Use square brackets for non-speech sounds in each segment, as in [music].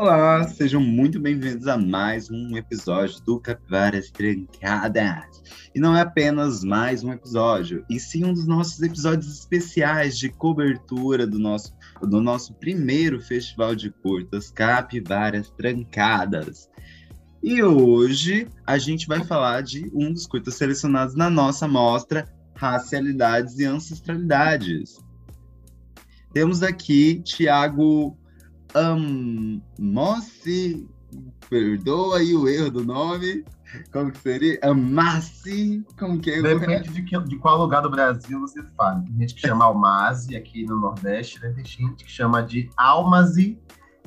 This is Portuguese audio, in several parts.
Olá, sejam muito bem-vindos a mais um episódio do Capivaras Trancadas. E não é apenas mais um episódio, e sim um dos nossos episódios especiais de cobertura do nosso, do nosso primeiro festival de curtas, Capivaras Trancadas. E hoje a gente vai falar de um dos curtas selecionados na nossa mostra Racialidades e Ancestralidades. Temos aqui Tiago um, Mossi, perdoa aí o erro do nome. Como que seria? Amassi? Como que é? Depende de, que, de qual lugar do Brasil você fala. Tem gente que chama Almazi aqui no Nordeste, né? Tem gente que chama de Almazi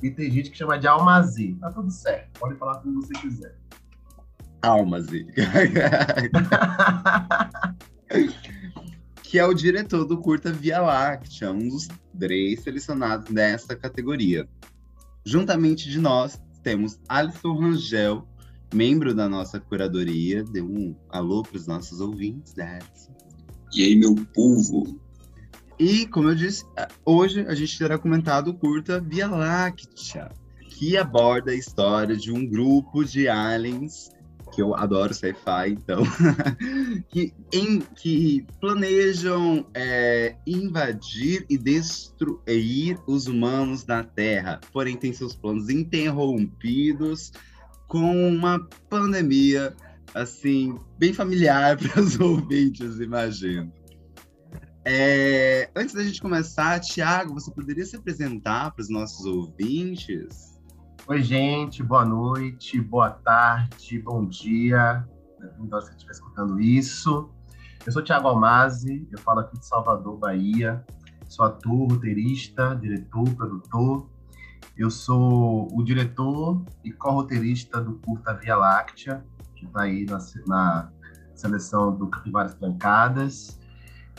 e tem gente que chama de Almazi. Tá tudo certo, pode falar como você quiser. Almazi. [laughs] [laughs] que é o diretor do curta Via Láctea, um dos três selecionados nessa categoria. Juntamente de nós, temos Alisson Rangel, membro da nossa curadoria. Dê um alô para os nossos ouvintes, Alisson. E aí, meu povo? E, como eu disse, hoje a gente terá comentado o curta Via Láctea, que aborda a história de um grupo de aliens que eu adoro sci-fi, então, [laughs] que, em, que planejam é, invadir e destruir os humanos da Terra, porém tem seus planos interrompidos com uma pandemia, assim, bem familiar [laughs] para os ouvintes, imagino. É, antes da gente começar, Tiago, você poderia se apresentar para os nossos ouvintes? Oi, gente, boa noite, boa tarde, bom dia. Então, se você estiver escutando isso. Eu sou Tiago Almazi, eu falo aqui de Salvador, Bahia. Sou ator, roteirista, diretor, produtor. Eu sou o diretor e co-roteirista do curta Via Láctea, que está aí na, na, seleção do Capivaras Trancadas.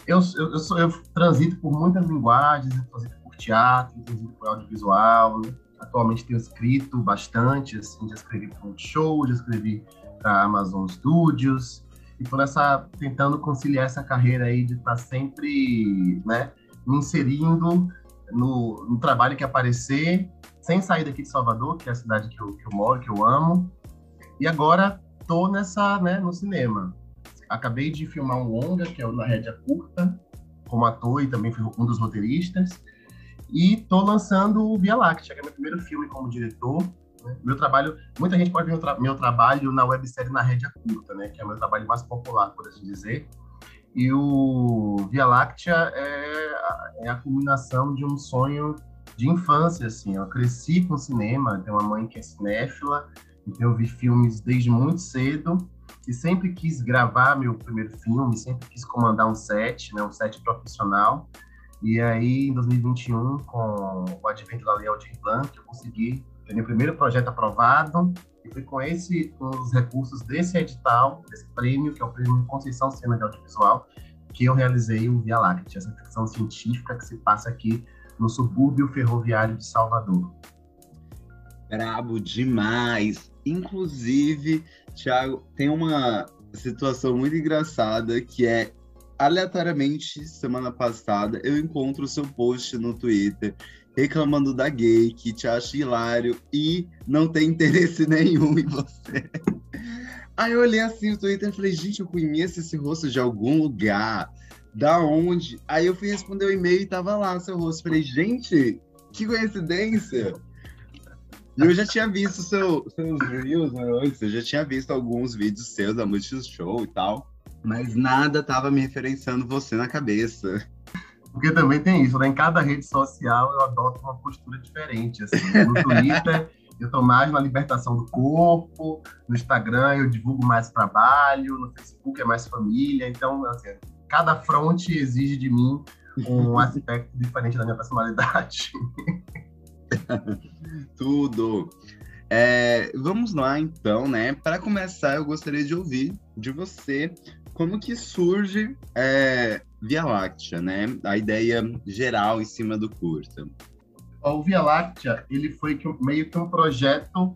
Eu, eu, eu, sou, eu transito por muitas linguagens, eu transito por teatro, transito por audiovisual, Atualmente tenho escrito bastante, assim, já escrevi para um show, já escrevi para Amazon Studios, e por essa tentando conciliar essa carreira aí de estar tá sempre, né, me inserindo no, no, trabalho que aparecer, sem sair daqui de Salvador, que é a cidade que eu, que eu moro, que eu amo. E agora tô nessa, né, no cinema. Acabei de filmar um longa, que é o Na Rédia Curta, como ator e também fui um dos roteiristas. E tô lançando o Via Láctea, que é meu primeiro filme como diretor. Né? Meu trabalho, muita gente pode ver meu, tra meu trabalho na websérie Na Rédia Curta, né? Que é o meu trabalho mais popular, por assim dizer. E o Via Láctea é, é a culminação de um sonho de infância, assim. Eu cresci com cinema, tenho uma mãe que é cinéfila, então eu vi filmes desde muito cedo e sempre quis gravar meu primeiro filme, sempre quis comandar um set, né, um set profissional. E aí, em 2021, com o advento da Lei Aldir Blanc, eu consegui ter meu primeiro projeto aprovado. E foi com, esse, com os recursos desse edital, desse prêmio, que é o Prêmio Conceição Cena de Audiovisual, que eu realizei o Via Láctea, essa ficção científica que se passa aqui no subúrbio ferroviário de Salvador. Brabo demais! Inclusive, Thiago, tem uma situação muito engraçada que é aleatoriamente, semana passada, eu encontro o seu post no Twitter reclamando da gay, que te acha hilário e não tem interesse [laughs] nenhum em você. Aí eu olhei assim o Twitter e falei, gente, eu conheço esse rosto de algum lugar. Da onde? Aí eu fui responder o e-mail e tava lá seu rosto. Falei, gente, que coincidência! Eu já tinha visto seu, seus reels né, eu já tinha visto alguns vídeos seus da Multishow e tal. Mas nada tava me referenciando você na cabeça. Porque também tem isso, né? Em cada rede social eu adoto uma postura diferente. Assim. No Twitter [laughs] eu tô mais na libertação do corpo, no Instagram eu divulgo mais trabalho, no Facebook é mais família. Então, assim, cada fronte exige de mim um [laughs] aspecto diferente da minha personalidade. [laughs] Tudo. É, vamos lá, então, né? Para começar, eu gostaria de ouvir de você como que surge é, Via Láctea, né? A ideia geral em cima do curta. O Via Láctea, ele foi meio que um projeto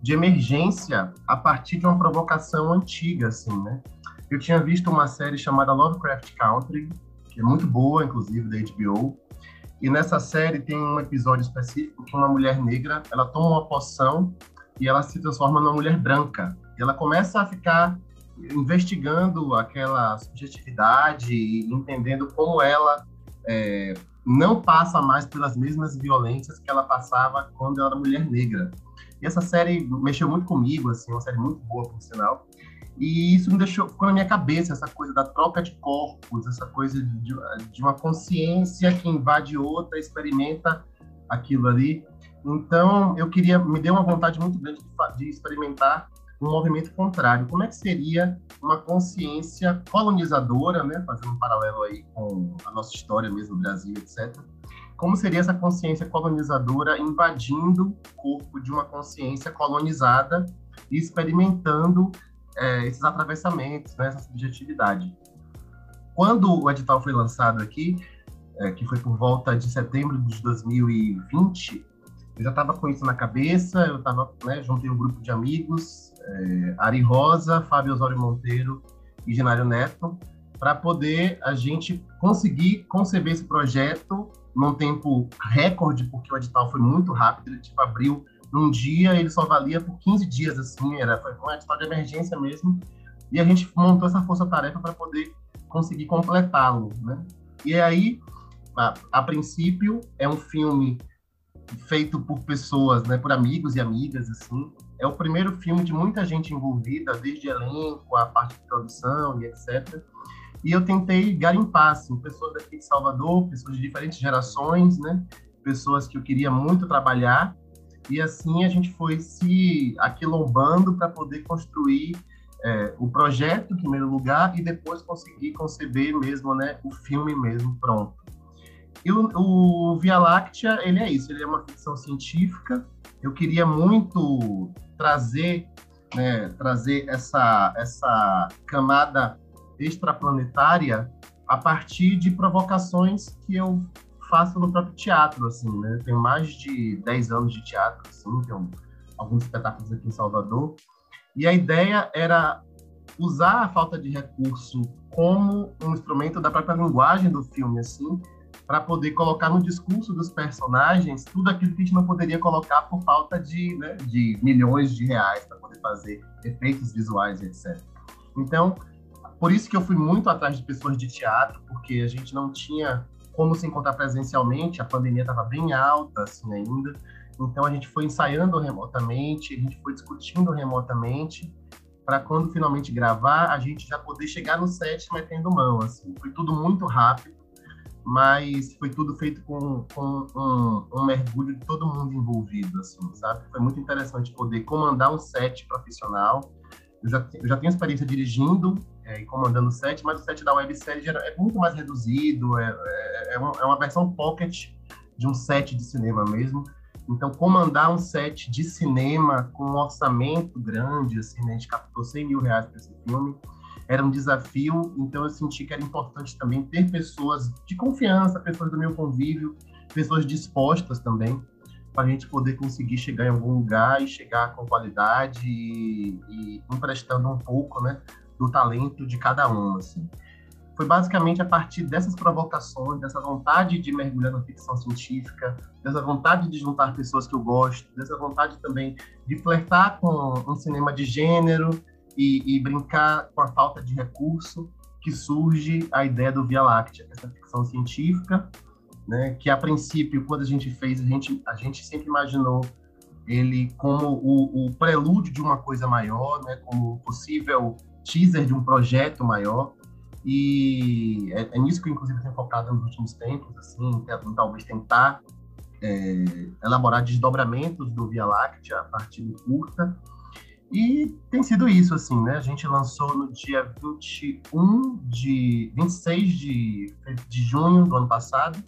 de emergência a partir de uma provocação antiga, assim, né? Eu tinha visto uma série chamada Lovecraft Country, que é muito boa, inclusive, da HBO, E nessa série tem um episódio específico que uma mulher negra, ela toma uma poção e ela se transforma numa mulher branca. E ela começa a ficar investigando aquela subjetividade e entendendo como ela é, não passa mais pelas mesmas violências que ela passava quando ela era mulher negra. E essa série mexeu muito comigo, assim, uma série muito boa, por sinal. E isso me deixou, ficou na minha cabeça, essa coisa da troca de corpos, essa coisa de, de uma consciência que invade outra, experimenta aquilo ali. Então, eu queria, me deu uma vontade muito grande de, de experimentar um movimento contrário. Como é que seria uma consciência colonizadora, né, fazendo um paralelo aí com a nossa história mesmo, Brasil, etc. Como seria essa consciência colonizadora invadindo o corpo de uma consciência colonizada e experimentando é, esses atravessamentos, né, essa subjetividade. Quando o edital foi lançado aqui, é, que foi por volta de setembro de 2020, eu já estava com isso na cabeça, eu estava, né, juntei um grupo de amigos, é, Ari Rosa, Fábio Osório Monteiro e Genário Neto, para poder a gente conseguir conceber esse projeto num tempo recorde, porque o edital foi muito rápido, ele tipo, abriu num dia, ele só valia por 15 dias, assim, era, foi um edital de emergência mesmo, e a gente montou essa força-tarefa para poder conseguir completá-lo, né? E aí, a, a princípio, é um filme feito por pessoas, né, por amigos e amigas, assim. É o primeiro filme de muita gente envolvida, desde elenco, a parte de produção e etc. E eu tentei garimpar, assim, pessoas daqui de Salvador, pessoas de diferentes gerações, né, pessoas que eu queria muito trabalhar. E assim a gente foi se aquilombando para poder construir é, o projeto, em primeiro lugar, e depois conseguir conceber mesmo, né, o filme mesmo pronto. E o, o Via Láctea, ele é isso, ele é uma ficção científica. Eu queria muito trazer, né, trazer essa, essa camada extraplanetária a partir de provocações que eu faço no próprio teatro, assim, né? Eu tenho mais de 10 anos de teatro, assim, tenho alguns espetáculos aqui em Salvador. E a ideia era usar a falta de recurso como um instrumento da própria linguagem do filme, assim, para poder colocar no discurso dos personagens tudo aquilo que a gente não poderia colocar por falta de, né, de milhões de reais para poder fazer efeitos visuais, etc. Então, por isso que eu fui muito atrás de pessoas de teatro, porque a gente não tinha como se encontrar presencialmente, a pandemia estava bem alta assim ainda. Então a gente foi ensaiando remotamente, a gente foi discutindo remotamente para quando finalmente gravar, a gente já poder chegar no set metendo mão, assim. Foi tudo muito rápido mas foi tudo feito com, com um, um, mergulho de todo mundo envolvido, assim, sabe? Foi muito interessante poder comandar um set profissional. Eu já, eu já tenho experiência dirigindo é, e comandando set, mas o set da websérie é muito mais reduzido, é, é, é, uma, é uma versão pocket de um set de cinema mesmo. Então, comandar um set de cinema com um orçamento grande, assim, né? a gente captou 100 mil reais para esse filme, era um desafio, então eu senti que era importante também ter pessoas de confiança, pessoas do meu convívio, pessoas dispostas também, para a gente poder conseguir chegar em algum lugar e chegar com qualidade e, e emprestando um pouco, né, do talento de cada um, assim. Foi basicamente a partir dessas provocações, dessa vontade de mergulhar na ficção científica, dessa vontade de juntar pessoas que eu gosto, dessa vontade também de flertar com um cinema de gênero, e, e, brincar com a falta de recurso que surge a ideia do Via Láctea, essa ficção científica, né, que a princípio, quando a gente fez, a gente, a gente sempre imaginou ele como o, o prelúdio de uma coisa maior, né, como possível teaser de um projeto maior, e é, é nisso que eu, inclusive, tenho focado nos últimos tempos, assim, talvez tentar é, elaborar desdobramentos do Via Láctea a partir do curta, e tem sido isso, assim, né? A gente lançou no dia 21 de... 26 de, de junho do ano passado,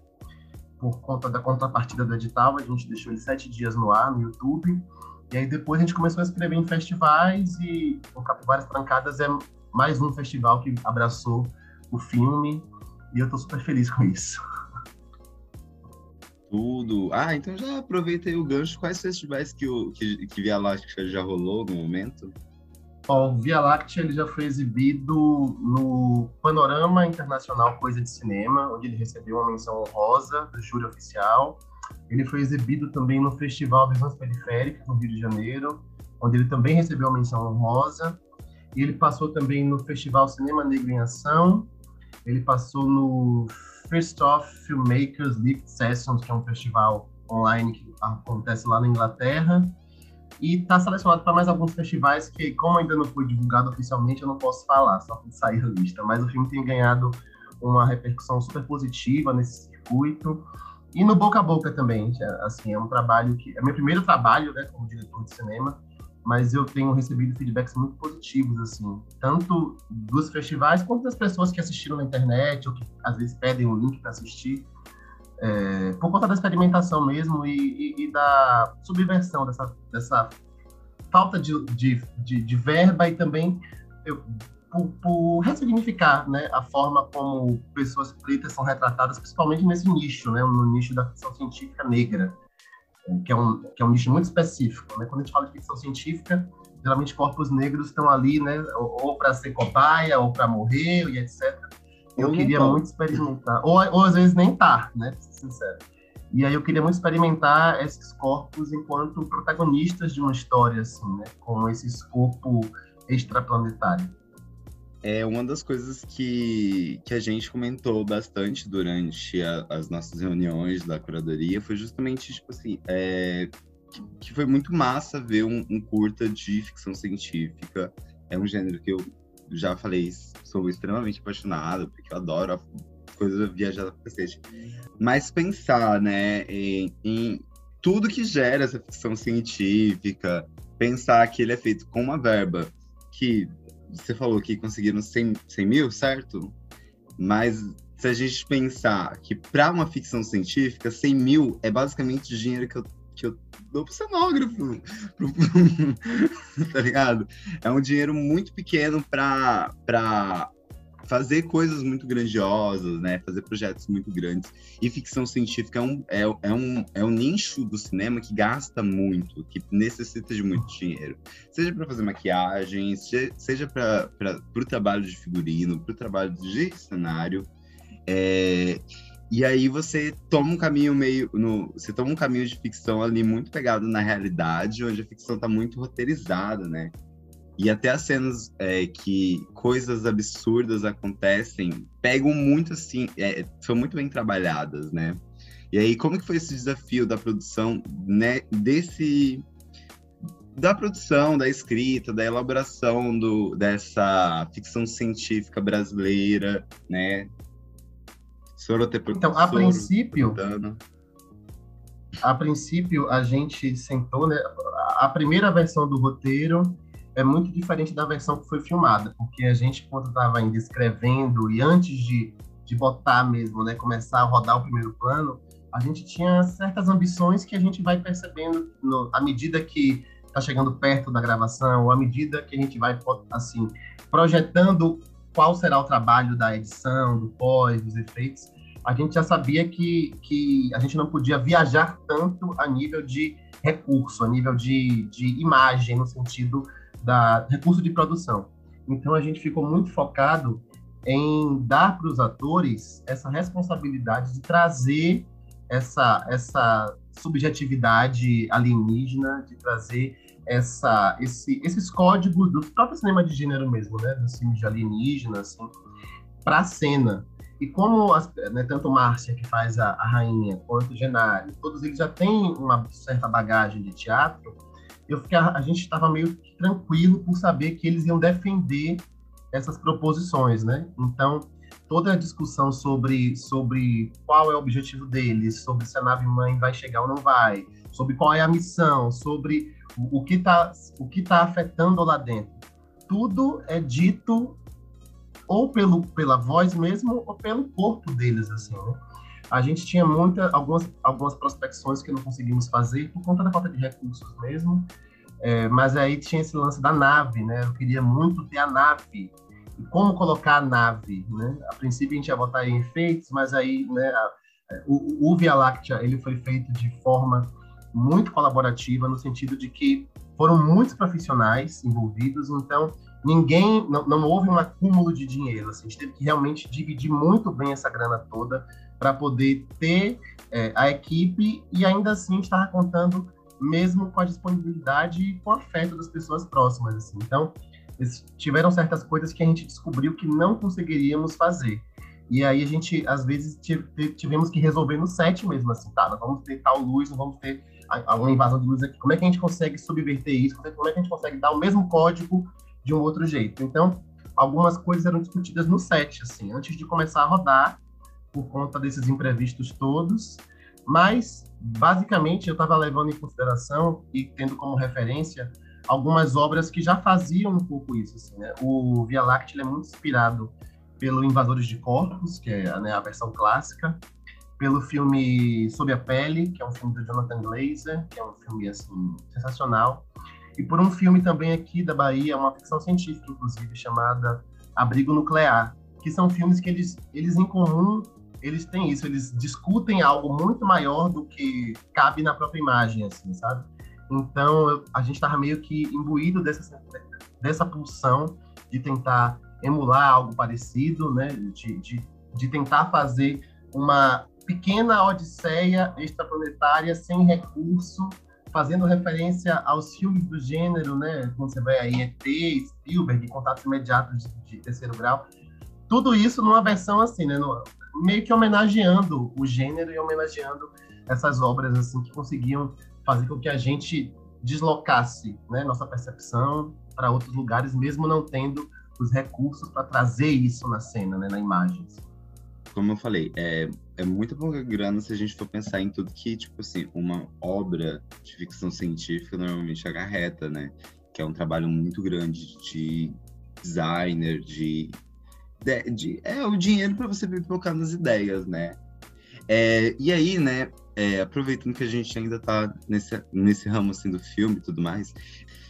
por conta da contrapartida do edital, a gente deixou ele sete dias no ar, no YouTube. E aí depois a gente começou a escrever em festivais e o Capivaras Trancadas é mais um festival que abraçou o filme e eu estou super feliz com isso. Tudo. Ah, então já aproveitei o gancho. Quais festivais que, o, que, que Via Láctea já rolou no momento? O Via Láctea ele já foi exibido no Panorama Internacional Coisa de Cinema, onde ele recebeu uma menção honrosa do júri oficial. Ele foi exibido também no Festival Visões Periféricas, no Rio de Janeiro, onde ele também recebeu uma menção honrosa. E ele passou também no Festival Cinema Negro em Ação. Ele passou no First Off Filmmakers League Sessions, que é um festival online que acontece lá na Inglaterra e está selecionado para mais alguns festivais que, como ainda não foi divulgado oficialmente, eu não posso falar, só quando sair a lista. Mas o filme tem ganhado uma repercussão super positiva nesse circuito. E no boca a boca também, assim, é um trabalho que é meu primeiro trabalho, né, como diretor de cinema, mas eu tenho recebido feedbacks muito positivos, assim, tanto dos festivais quanto das pessoas que assistiram na internet ou que às vezes pedem um link para assistir é, por conta da experimentação mesmo e, e, e da subversão dessa, dessa falta de, de, de, de verba e também eu, por, por, ressignificar né, a forma como pessoas pretas são retratadas, principalmente nesse nicho, né, no nicho da ficção científica negra, que é um, que é um nicho muito específico. Né? Quando a gente fala de ficção científica, geralmente corpos negros estão ali né, ou, ou para ser cobaia, ou para morrer, e etc. Eu, queria muito experimentar. Ou, ou às vezes nem tá, né? Pra ser sincero. E aí eu queria muito experimentar esses corpos enquanto protagonistas de uma história, assim, né? Com esse escopo extraplanetário. É uma das coisas que, que a gente comentou bastante durante a, as nossas reuniões da curadoria foi justamente, tipo assim, é, que, que, foi muito massa ver um, um curta de ficção científica. É um gênero que eu já falei, sou extremamente apaixonado, porque eu adoro a coisa pra cacete. Mas pensar, né, em, em tudo que gera essa ficção científica, pensar que ele é feito com uma verba que você falou que conseguiram 100, 100 mil, certo? Mas se a gente pensar que para uma ficção científica, 100 mil é basicamente o dinheiro que eu que eu dou pro cenógrafo, pro, [laughs] tá ligado? É um dinheiro muito pequeno para fazer coisas muito grandiosas, né? Fazer projetos muito grandes. E ficção científica é um, é, é, um, é um nicho do cinema que gasta muito, que necessita de muito dinheiro. Seja para fazer maquiagem, seja para o trabalho de figurino, para o trabalho de cenário. É, e aí você toma um caminho meio. No, você toma um caminho de ficção ali muito pegado na realidade, onde a ficção está muito roteirizada, né? E até as cenas é, que coisas absurdas acontecem pegam muito assim, é, são muito bem trabalhadas, né? E aí, como que foi esse desafio da produção, né, desse da produção, da escrita, da elaboração do, dessa ficção científica brasileira, né? Então, a princípio, a princípio a gente sentou, né? A primeira versão do roteiro é muito diferente da versão que foi filmada, porque a gente quando estava ainda escrevendo e antes de, de botar mesmo, né, começar a rodar o primeiro plano, a gente tinha certas ambições que a gente vai percebendo no, à medida que está chegando perto da gravação, ou à medida que a gente vai assim projetando qual será o trabalho da edição, do pós, dos efeitos. A gente já sabia que, que a gente não podia viajar tanto a nível de recurso, a nível de, de imagem, no sentido da recurso de produção. Então a gente ficou muito focado em dar para os atores essa responsabilidade de trazer essa, essa subjetividade alienígena, de trazer essa, esse, esses códigos do próprio cinema de gênero mesmo, né, dos filmes de alienígena, assim, para a cena. E como as, né, tanto Márcia, que faz a, a rainha, quanto Genário, todos eles já têm uma certa bagagem de teatro, eu fiquei, a gente estava meio tranquilo por saber que eles iam defender essas proposições, né? Então, toda a discussão sobre, sobre qual é o objetivo deles, sobre se a nave mãe vai chegar ou não vai, sobre qual é a missão, sobre o, o que está tá afetando lá dentro. Tudo é dito ou pelo, pela voz mesmo, ou pelo corpo deles, assim, né? A gente tinha muita, algumas, algumas prospecções que não conseguimos fazer por conta da falta de recursos mesmo, é, mas aí tinha esse lance da nave, né? Eu queria muito ter a nave, e como colocar a nave, né? A princípio a gente ia botar em efeitos, mas aí, né, a, o, o Via Láctea, ele foi feito de forma muito colaborativa, no sentido de que foram muitos profissionais envolvidos, então ninguém, não, não houve um acúmulo de dinheiro. Assim, a gente teve que realmente dividir muito bem essa grana toda para poder ter é, a equipe e ainda assim estava contando mesmo com a disponibilidade e com o afeto das pessoas próximas. Assim. Então, tiveram certas coisas que a gente descobriu que não conseguiríamos fazer. E aí a gente, às vezes, tivemos que resolver no set mesmo, assim, tá, vamos ter tal luz, nós vamos ter uma invasão de luz aqui. Como é que a gente consegue subverter isso? Como é que a gente consegue dar o mesmo código de um outro jeito? Então, algumas coisas eram discutidas no set, assim, antes de começar a rodar, por conta desses imprevistos todos. Mas, basicamente, eu estava levando em consideração e tendo como referência algumas obras que já faziam um pouco isso. Assim, né? O Via Láctea é muito inspirado pelo Invasores de Corpos, que é né, a versão clássica, pelo filme Sob a Pele, que é um filme do Jonathan Glazer, que é um filme assim sensacional, e por um filme também aqui da Bahia, uma ficção científica inclusive chamada Abrigo Nuclear, que são filmes que eles eles em comum eles têm isso, eles discutem algo muito maior do que cabe na própria imagem, assim, sabe? Então a gente estava meio que imbuído dessa dessa pulsão de tentar emular algo parecido, né? De, de, de tentar fazer uma pequena odisseia extraplanetária sem recurso, fazendo referência aos filmes do gênero, né? Quando você vai aí ET, Spielberg, Contatos Imediatos de, de Terceiro Grau. Tudo isso numa versão assim, né? No, meio que homenageando o gênero e homenageando essas obras assim que conseguiam fazer com que a gente deslocasse né, nossa percepção para outros lugares, mesmo não tendo os recursos para trazer isso na cena, né, na imagem. Como eu falei, é, é muita pouca grana se a gente for pensar em tudo que, tipo assim, uma obra de ficção científica normalmente acarreta, né? Que é um trabalho muito grande de designer, de. De, de é o dinheiro para você pipocar nas ideias, né? É, e aí, né, é, aproveitando que a gente ainda está nesse, nesse ramo assim, do filme e tudo mais,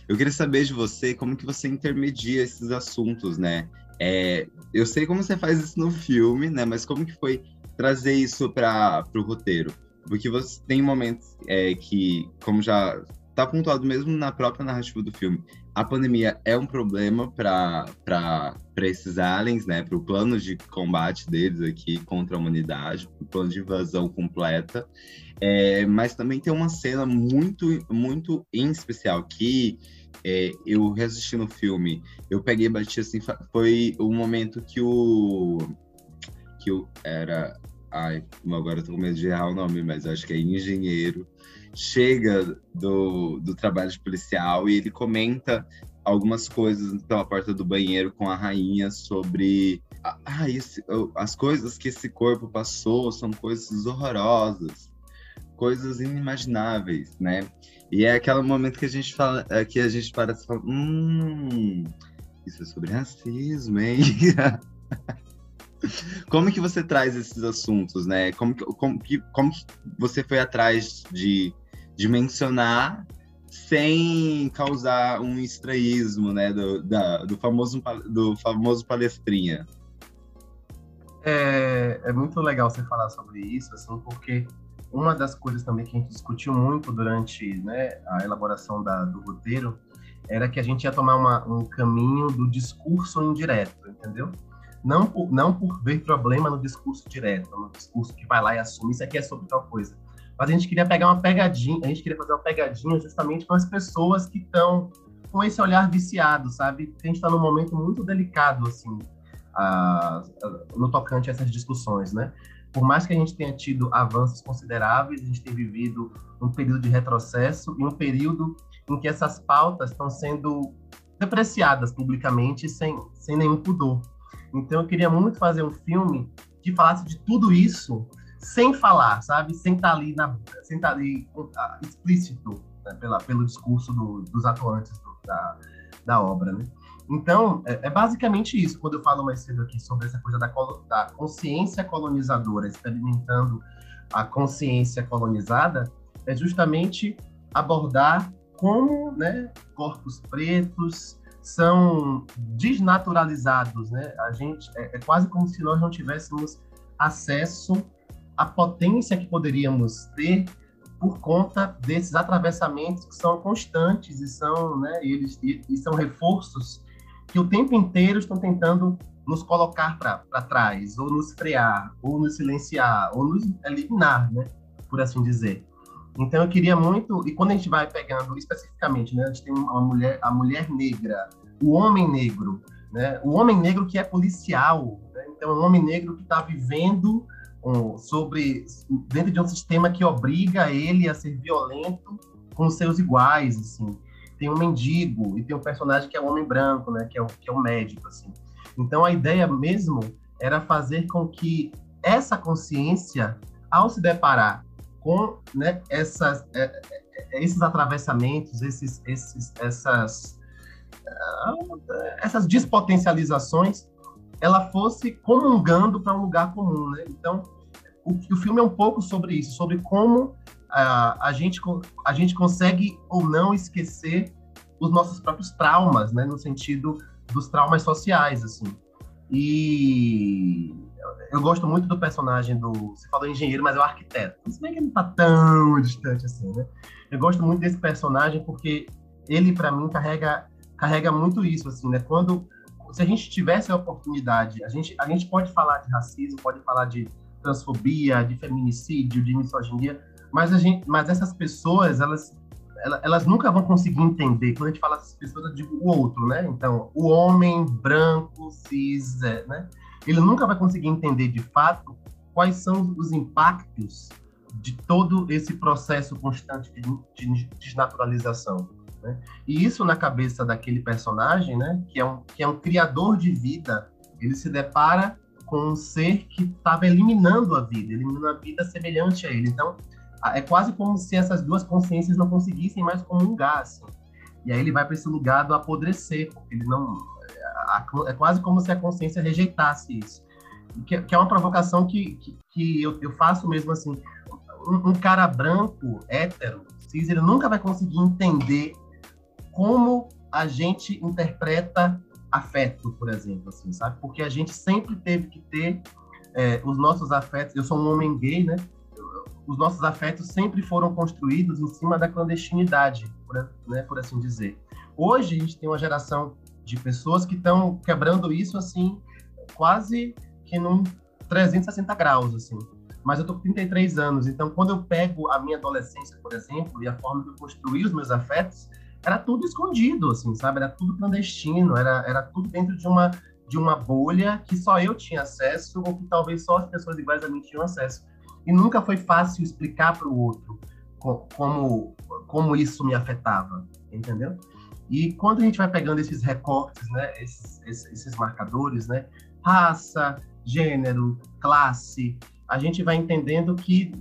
eu queria saber de você como que você intermedia esses assuntos, né? É, eu sei como você faz isso no filme, né? Mas como que foi trazer isso para o roteiro? Porque você tem momentos é, que, como já está pontuado mesmo na própria narrativa do filme, a pandemia é um problema para esses aliens, né? Para o plano de combate deles aqui contra a humanidade, o plano de invasão completa. É, mas também tem uma cena muito, muito em especial que é, eu reassistindo o filme, eu peguei e bati assim, foi o momento que o. que o. Era. Ai, agora eu tô com medo de errar o nome, mas acho que é engenheiro. Chega do, do trabalho de policial e ele comenta algumas coisas pela porta do banheiro com a rainha sobre ah, esse, as coisas que esse corpo passou são coisas horrorosas, coisas inimagináveis, né? E é aquele momento que a gente fala, é, que a gente para e fala, hum, isso é sobre racismo, hein? [laughs] como que você traz esses assuntos, né? Como que, como que, como que você foi atrás de, de mencionar sem causar um estranhismo, né? Do, da, do, famoso, do famoso palestrinha. É, é muito legal você falar sobre isso, assim, porque uma das coisas também que a gente discutiu muito durante né, a elaboração da, do roteiro era que a gente ia tomar uma, um caminho do discurso indireto, entendeu? Não por, não por ver problema no discurso direto, no discurso que vai lá e assume isso aqui é sobre tal coisa. Mas a gente queria pegar uma pegadinha, a gente queria fazer uma pegadinha justamente com as pessoas que estão com esse olhar viciado, sabe? A gente está num momento muito delicado, assim, a, a, no tocante a essas discussões, né? por mais que a gente tenha tido avanços consideráveis, a gente tem vivido um período de retrocesso e um período em que essas pautas estão sendo depreciadas publicamente sem, sem nenhum pudor. Então, eu queria muito fazer um filme que falasse de tudo isso sem falar, sabe? Sem estar tá ali, na, sem estar tá ali uh, explícito né? Pela, pelo discurso do, dos atuantes do, da, da obra, né? Então, é, é, basicamente isso. Quando eu falo mais cedo aqui sobre essa coisa da, da consciência colonizadora, experimentando a consciência colonizada, é justamente abordar como né, corpos pretos são desnaturalizados. Né? A gente, é, é quase como se nós não tivéssemos acesso à potência que poderíamos ter por conta desses atravessamentos que são constantes e são, né, eles e, e são reforços que o tempo inteiro estão tentando nos colocar para trás, ou nos frear, ou nos silenciar, ou nos eliminar, né, por assim dizer. Então eu queria muito, e quando a gente vai pegando especificamente, né, a gente tem uma mulher, a mulher negra, o homem negro, né, o homem negro que é policial, né, então um homem negro que está vivendo um, sobre dentro de um sistema que obriga ele a ser violento com seus iguais, assim. Tem um mendigo e tem um personagem que é o homem branco, né, que é o, que é o médico, assim. Então a ideia mesmo era fazer com que essa consciência, ao se deparar com né, essas, é, é, esses atravessamentos, esses, esses, essas, uh, essas despotencializações, ela fosse comungando para um lugar comum. Né? Então, o, o filme é um pouco sobre isso, sobre como uh, a, gente, a gente consegue ou não esquecer os nossos próprios traumas, né? no sentido dos traumas sociais. assim. E eu gosto muito do personagem do. Você falou engenheiro, mas é o arquiteto. Se bem que ele não tá tão distante assim, né? Eu gosto muito desse personagem porque ele, para mim, carrega, carrega muito isso, assim, né? Quando. Se a gente tivesse a oportunidade, a gente, a gente pode falar de racismo, pode falar de transfobia, de feminicídio, de misoginia, mas, a gente, mas essas pessoas, elas, elas nunca vão conseguir entender. Quando a gente fala dessas pessoas, eu digo o outro, né? Então, o homem branco, cis, é, né? Ele nunca vai conseguir entender de fato quais são os impactos de todo esse processo constante de, de desnaturalização. Né? E isso na cabeça daquele personagem, né, que é um, que é um criador de vida, ele se depara com um ser que estava eliminando a vida, eliminando a vida semelhante a ele. Então, é quase como se essas duas consciências não conseguissem mais comungar. Assim. E aí ele vai para esse lugar do apodrecer, porque ele não é quase como se a consciência rejeitasse isso. Que, que é uma provocação que, que, que eu, eu, faço mesmo assim. Um, um, cara branco, hétero, cis, ele nunca vai conseguir entender como a gente interpreta afeto, por exemplo, assim, sabe? Porque a gente sempre teve que ter é, os nossos afetos. Eu sou um homem gay, né? Os nossos afetos sempre foram construídos em cima da clandestinidade, por, né, por assim dizer. Hoje a gente tem uma geração de pessoas que estão quebrando isso assim, quase que num 360 graus, assim. Mas eu tô com 33 anos, então quando eu pego a minha adolescência, por exemplo, e a forma que eu construí os meus afetos, era tudo escondido, assim, sabe? Era tudo clandestino, era, era tudo dentro de uma, de uma bolha que só eu tinha acesso, ou que talvez só as pessoas iguais a mim tinham acesso. E nunca foi fácil explicar para o outro como, como isso me afetava, entendeu? E quando a gente vai pegando esses recortes, né, esses, esses, marcadores, né, raça, gênero, classe, a gente vai entendendo que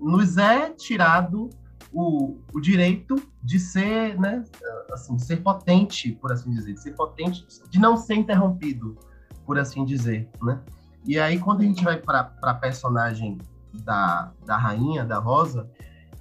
nos é tirado o, o direito de ser, né, assim, ser potente, por assim dizer, de ser potente, de não ser interrompido, por assim dizer, né? E aí quando a gente vai para a personagem da, da rainha, da Rosa,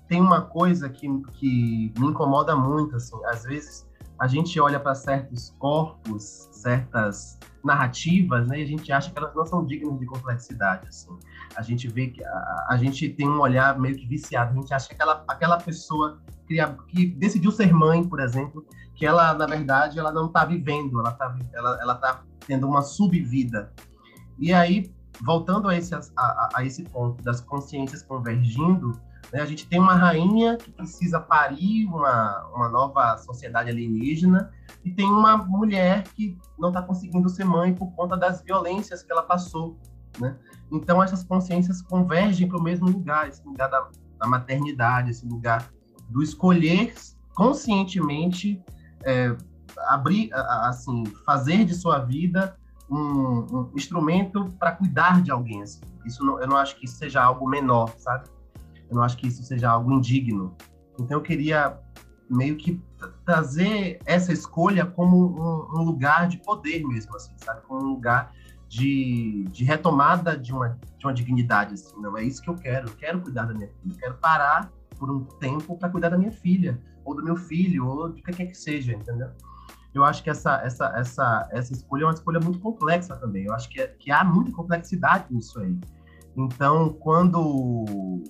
tem uma coisa que, que me incomoda muito, assim, às vezes a gente olha para certos corpos, certas narrativas, né, e a gente acha que elas não são dignas de complexidade, assim. A gente vê que a, a gente tem um olhar meio que viciado, a gente acha que aquela, aquela pessoa que, que decidiu ser mãe, por exemplo, que ela, na verdade, ela não está vivendo, ela está ela, ela tá tendo uma subvida. E aí, voltando a esse, a, a esse ponto das consciências convergindo, né? A gente tem uma rainha que precisa parir uma, uma nova sociedade alienígena e tem uma mulher que não está conseguindo ser mãe por conta das violências que ela passou. Né? Então, essas consciências convergem para o mesmo lugar, esse lugar da, da, maternidade, esse lugar do escolher conscientemente é, abrir, assim, fazer de sua vida um, um instrumento para cuidar de alguém. Assim. Isso não, eu não acho que isso seja algo menor, sabe? Eu não acho que isso seja algo indigno. Então eu queria meio que trazer essa escolha como um, um lugar de poder mesmo, assim, sabe? Como um lugar de, de retomada de uma, de uma dignidade, assim. Não é isso que eu quero. Eu quero cuidar da minha filha. Eu quero parar por um tempo para cuidar da minha filha, ou do meu filho, ou de quem que seja, entendeu? Eu acho que essa, essa, essa, essa escolha é uma escolha muito complexa também. Eu acho que, é, que há muita complexidade nisso aí. Então, quando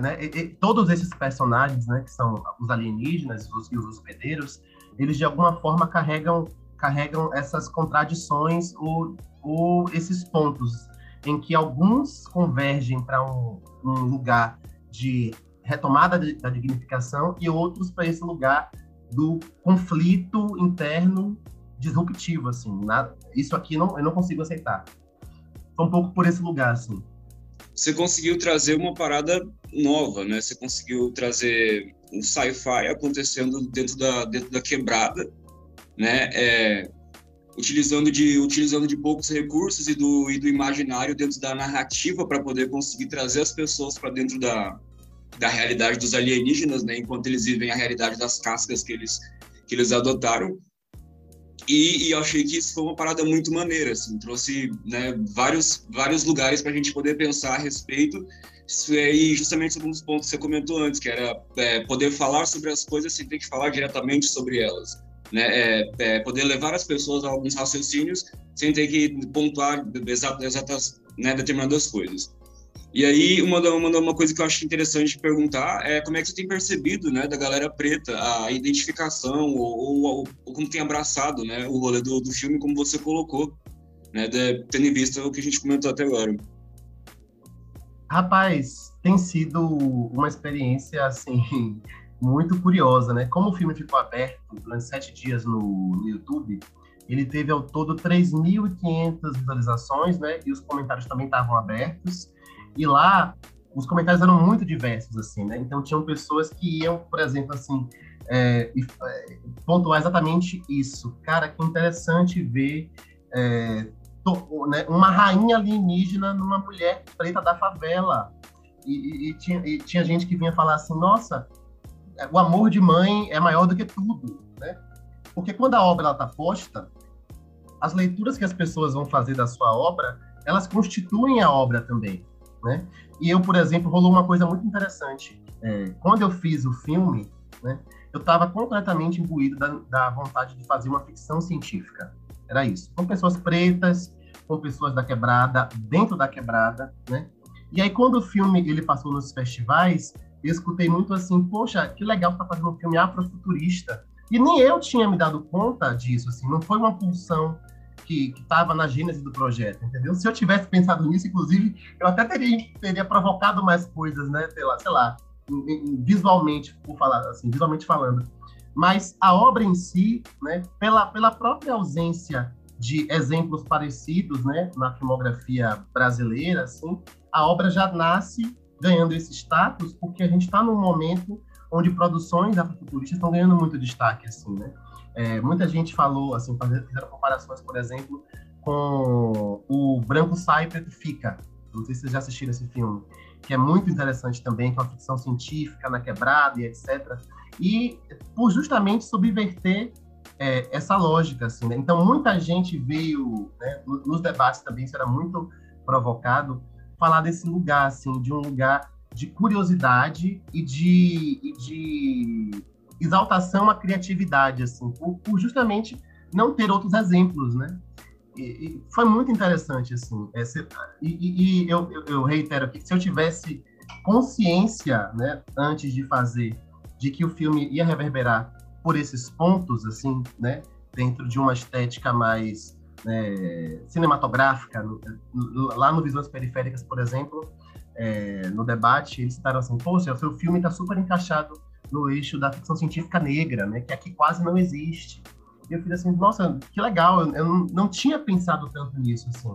né, e, e, todos esses personagens, né, que são os alienígenas os, e os hospedeiros, eles de alguma forma carregam carregam essas contradições ou, ou esses pontos em que alguns convergem para um, um, lugar de retomada de, da dignificação e outros para esse lugar do conflito interno disruptivo, assim. Na, isso aqui não, eu não consigo aceitar. Foi um pouco por esse lugar, assim. Você conseguiu trazer uma parada nova, né? Você conseguiu trazer um sci-fi acontecendo dentro da, dentro da quebrada, né? É, utilizando de utilizando de poucos recursos e do e do imaginário dentro da narrativa para poder conseguir trazer as pessoas para dentro da, da realidade dos alienígenas, né, enquanto eles vivem a realidade das cascas que eles que eles adotaram. E, e eu achei que isso foi uma parada muito maneira, assim, trouxe né, vários vários lugares para a gente poder pensar a respeito e justamente sobre um dos pontos que você comentou antes, que era é, poder falar sobre as coisas sem ter que falar diretamente sobre elas né, é, é, poder levar as pessoas a alguns raciocínios sem ter que pontuar exatas, né, determinadas coisas. E aí, uma, uma, uma coisa que eu acho interessante perguntar é como é que você tem percebido, né, da galera preta, a identificação ou, ou, ou como tem abraçado, né, o rolê do, do filme, como você colocou, né, de, tendo em vista o que a gente comentou até agora. Rapaz, tem sido uma experiência, assim, muito curiosa, né? Como o filme ficou aberto durante sete dias no, no YouTube, ele teve ao todo 3.500 visualizações, né? E os comentários também estavam abertos. E lá, os comentários eram muito diversos, assim, né? Então, tinham pessoas que iam, por exemplo, assim, é, é, pontuar exatamente isso. Cara, que interessante ver é, to, né, uma rainha alienígena numa mulher preta da favela. E, e, e, tinha, e tinha gente que vinha falar assim, nossa, o amor de mãe é maior do que tudo, né? Porque quando a obra está posta, as leituras que as pessoas vão fazer da sua obra, elas constituem a obra também, né? E eu, por exemplo, rolou uma coisa muito interessante. É, quando eu fiz o filme, né, eu estava completamente imbuído da, da vontade de fazer uma ficção científica. Era isso. Com pessoas pretas, com pessoas da quebrada, dentro da quebrada, né? E aí, quando o filme ele passou nos festivais, eu escutei muito assim, poxa, que legal que tá fazendo um filme afrofuturista. E nem eu tinha me dado conta disso, assim, não foi uma pulsão que estava na gênese do projeto, entendeu? Se eu tivesse pensado nisso, inclusive, eu até teria, teria provocado mais coisas, né? Sei lá, sei lá, visualmente, por falar assim, visualmente falando. Mas a obra em si, né, pela, pela própria ausência de exemplos parecidos, né, na filmografia brasileira, assim, a obra já nasce ganhando esse status porque a gente está num momento onde produções afrofuturistas estão ganhando muito destaque, assim, né? É, muita gente falou, assim, fizeram comparações, por exemplo, com o Branco Sai, Preto Fica. Não sei se vocês já assistiram esse filme, que é muito interessante também, é uma ficção científica na quebrada e etc. E por justamente subverter é, essa lógica, assim, né? Então, muita gente veio, né, nos debates também, isso era muito provocado, falar desse lugar, assim, de um lugar de curiosidade e de, e de exaltação à criatividade, assim, por, por, justamente não ter outros exemplos, né? E, e foi muito interessante, assim. E, e eu, eu, reitero aqui, se eu tivesse consciência, né, antes de fazer, de que o filme ia reverberar por esses pontos, assim, né, dentro de uma estética mais é, cinematográfica, no, lá no Visões Periféricas, por exemplo, é, no debate, eles citaram assim, poxa, o seu filme está super encaixado no eixo da ficção científica negra, né, que aqui quase não existe. E eu fiz assim, nossa, que legal, eu, eu não, não, tinha pensado tanto nisso, assim.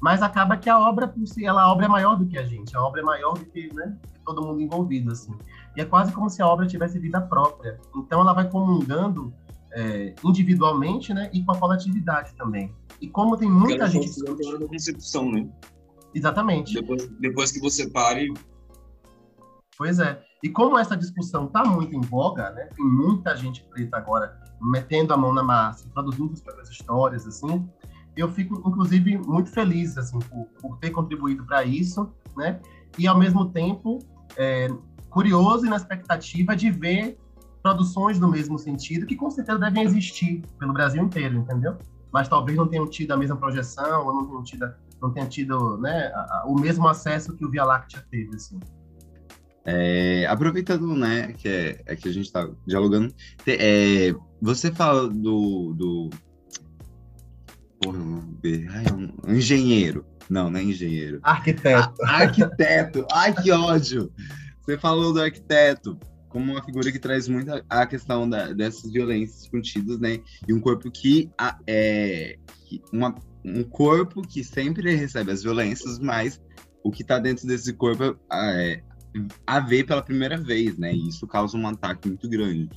Mas acaba que a obra por si, ela, a obra é maior do que a gente, a obra é maior do que, né, todo mundo envolvido, assim. E é quase como se a obra tivesse vida própria. Então ela vai comungando é, individualmente, né, e com a coletividade também. E como tem muita Porque gente discutindo... uma concepção, né? Exatamente. Depois, depois que você pare... Pois é. E como essa discussão está muito em voga, né, tem muita gente preta agora metendo a mão na massa, produzindo suas próprias histórias, assim, eu fico, inclusive, muito feliz, assim, por, por ter contribuído para isso, né, e, ao mesmo tempo, é, curioso e na expectativa de ver produções no mesmo sentido, que com certeza devem existir pelo Brasil inteiro, entendeu? Mas talvez não tenham tido a mesma projeção, ou não tenham tido, não tenham tido né, a, a, o mesmo acesso que o Via Láctea teve, assim. É, aproveitando, né, que, é, é que a gente está dialogando, é, você fala do. do porra, ai, um, engenheiro. Não, não é engenheiro. Arquiteto. arquiteto. Ai, que ódio. Você falou do arquiteto como uma figura que traz muito a questão da, dessas violências contidas, né? E um corpo que é uma, um corpo que sempre recebe as violências, mas o que está dentro desse corpo é, a ver pela primeira vez, né? E isso causa um ataque muito grande.